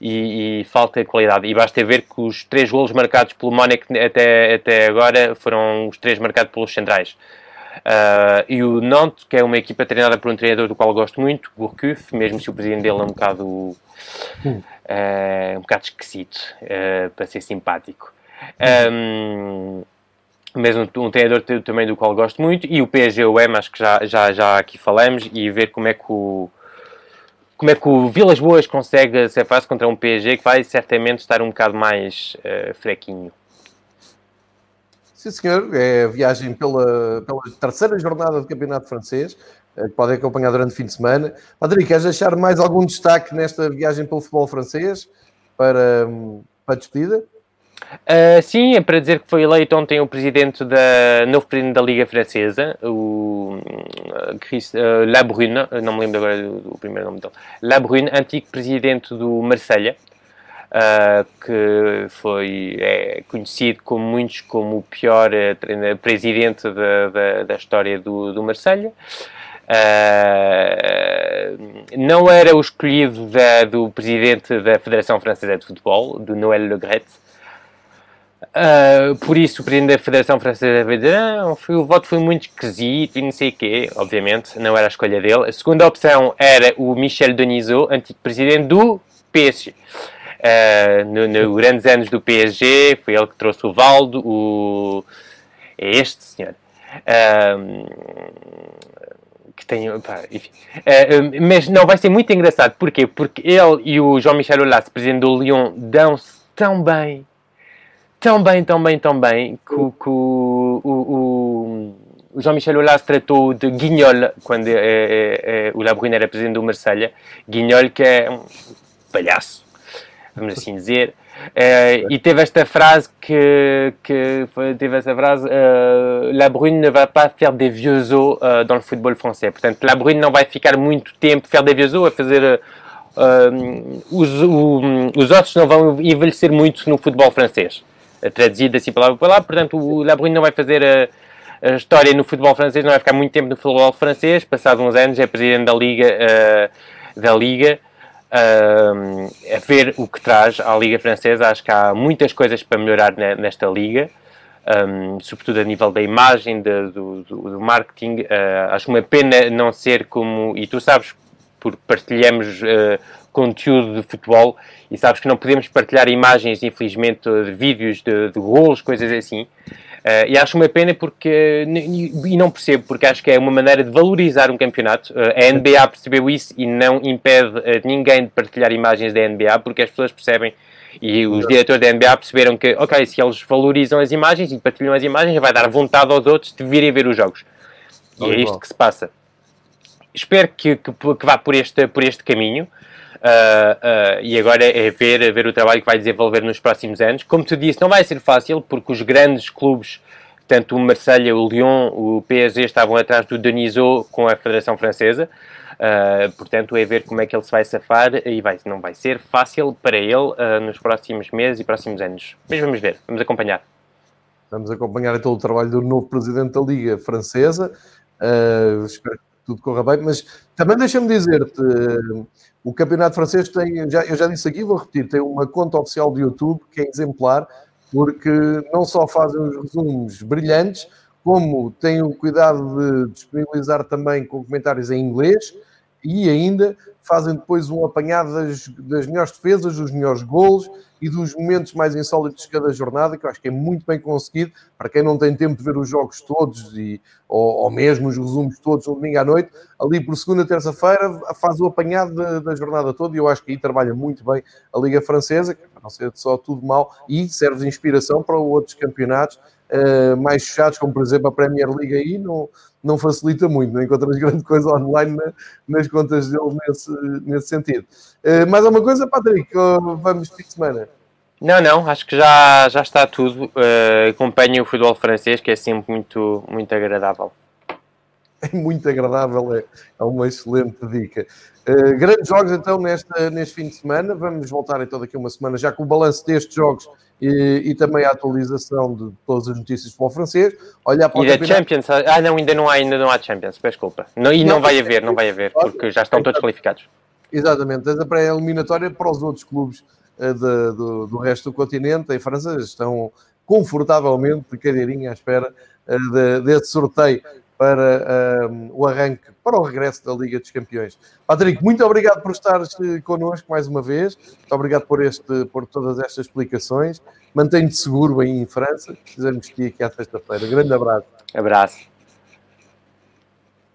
e, e, falta qualidade. E basta ver que os três golos marcados pelo Mónaco até, até agora foram os três marcados pelos centrais. Uh, e o Nantes, que é uma equipa treinada por um treinador do qual gosto muito, Gourcuff, mesmo se o presidente dele é um bocado, uh, um bocado esquisito, uh, para ser simpático. Um, mesmo um treinador também do qual gosto muito, e o PSG, o M, acho que já, já, já aqui falamos, e ver como é que o, como é que o Vilas Boas consegue ser fácil contra um PSG que vai certamente estar um bocado mais uh, fraquinho. Sim, senhor. É a viagem pela, pela terceira jornada do Campeonato Francês, eh, que podem acompanhar durante o fim de semana. Adri, queres deixar mais algum destaque nesta viagem pelo futebol francês para, para a despedida? Uh, sim, é para dizer que foi eleito ontem o presidente da novo presidente da Liga Francesa, o uh, Chris, uh, Labrune, não me lembro agora do, do, primeiro nome dele, Labrune, antigo presidente do Marselha, uh, que foi é, conhecido como muitos como o pior presidente da, da, da, história do, do Marselha. não era o escolhido da, do presidente da Federação Francesa de Futebol, do Noël Le Gret, Uh, por isso, o presidente da Federação Francesa vai dizer ah, foi, o voto foi muito esquisito e não sei o quê. Obviamente, não era a escolha dele. A segunda opção era o Michel Denisot, antigo presidente do PSG. Uh, nos no grandes anos do PSG, foi ele que trouxe o Valdo, o... É este senhor. Um, que tem, pá, enfim. Uh, mas não, vai ser muito engraçado. Porquê? Porque ele e o Jean-Michel Aulas, presidente do Lyon, dão-se tão bem, tão bem, tão bem, tão bem, que, que o, o, o Jean-Michel Aulas tratou de Guignol, quando é, é, é, o Labrune era presidente do Marselha. Guignol, que é um palhaço, vamos assim dizer. Uh, e teve esta frase que, que teve esta frase uh, La Brune ne va pas faire des vieux os uh, dans le football français. Portanto, La Brune não vai ficar muito tempo faire des vieux os, a fazer os, os ossos não vão envelhecer muito no futebol francês. Traduzido assim palavra por palavra, portanto, o La Brune não vai fazer a, a, história no futebol francês, não vai ficar muito tempo no futebol francês. Passados uns anos, é presidente da Liga, da Liga uh, a ver o que traz à Liga Francesa. Acho que há muitas coisas para melhorar nesta Liga, um, sobretudo a nível da imagem, de, do, do, do, marketing. Uh, acho uma pena não ser como. E tu sabes, porque partilhamos uh, conteúdo de futebol e sabes que não podemos partilhar imagens, infelizmente, de vídeos de, de golos, coisas assim. Uh, e acho uma pena porque, e não percebo, porque acho que é uma maneira de valorizar um campeonato. Uh, a NBA percebeu isso e não impede uh, ninguém de partilhar imagens da NBA, porque as pessoas percebem e os diretores da NBA perceberam que, ok, se eles valorizam as imagens e partilham as imagens, vai dar vontade aos outros de virem ver os jogos. E é isto que se passa. Espero que, que, que vá por este, por este caminho. Uh, uh, e agora é ver, ver o trabalho que vai desenvolver nos próximos anos. Como tu disse, não vai ser fácil, porque os grandes clubes, tanto o Marselha, o Lyon, o PSG, estavam atrás do Denisot com a Federação Francesa. Uh, portanto, é ver como é que ele se vai safar e vai, não vai ser fácil para ele nos próximos meses e próximos anos. Mas vamos ver, vamos acompanhar. Vamos acompanhar então o trabalho do novo presidente da Liga Francesa. espero que tudo corra bem, mas também deixa-me dizer-te o campeonato francês tem, já, eu já disse aqui, vou repetir, tem uma conta oficial do YouTube que é exemplar, porque não só fazem os resumos brilhantes, como têm o cuidado de disponibilizar também com comentários em inglês e ainda fazem depois um apanhado das, das melhores defesas, dos melhores golos e dos momentos mais insólitos de cada jornada, que eu acho que é muito bem conseguido. Para quem não tem tempo de ver os jogos todos, e, ou, ou mesmo os resumos todos no domingo à noite, ali por segunda, terça-feira, faz o apanhado da, da, jornada toda, e eu acho que aí trabalha muito bem a Liga Francesa, que não ser só tudo mal, e serve de inspiração para outros campeonatos uh, mais fechados, como por exemplo a Premier League aí, não, não facilita muito, não encontras grande coisa online na, nas contas deles nesse, nesse sentido. Uh, mais alguma coisa, Patrick? vamos fim de semana? Não, não, acho que já, já está tudo. Uh, acompanho o futebol francês, que é sempre muito, muito agradável. É muito agradável, é, é uma excelente dica. Uh, grandes jogos então neste, neste fim de semana. Vamos voltar então daqui a uma semana, já com o balanço destes jogos e, e, também a atualização de todas as notícias para o francês. Olhar para e da Champions, ah não, ainda não há, ainda não há Champions, peço desculpa. Não, e não, vai haver, não vai haver, porque já estão todos qualificados. Exatamente, a pré-eliminatória para os outros clubes uh, de, do, do, resto do continente, em França, estão confortavelmente de cadeirinha à espera uh, de, desse sorteio para uh, o arranque, para o regresso da Liga dos Campeões. Patrick, muito obrigado por estar connosco mais uma vez, muito obrigado por, este, por todas estas explicações. Mantenho-te seguro aí em França, fizemos te aqui à sexta-feira. Grande abraço. Abraço.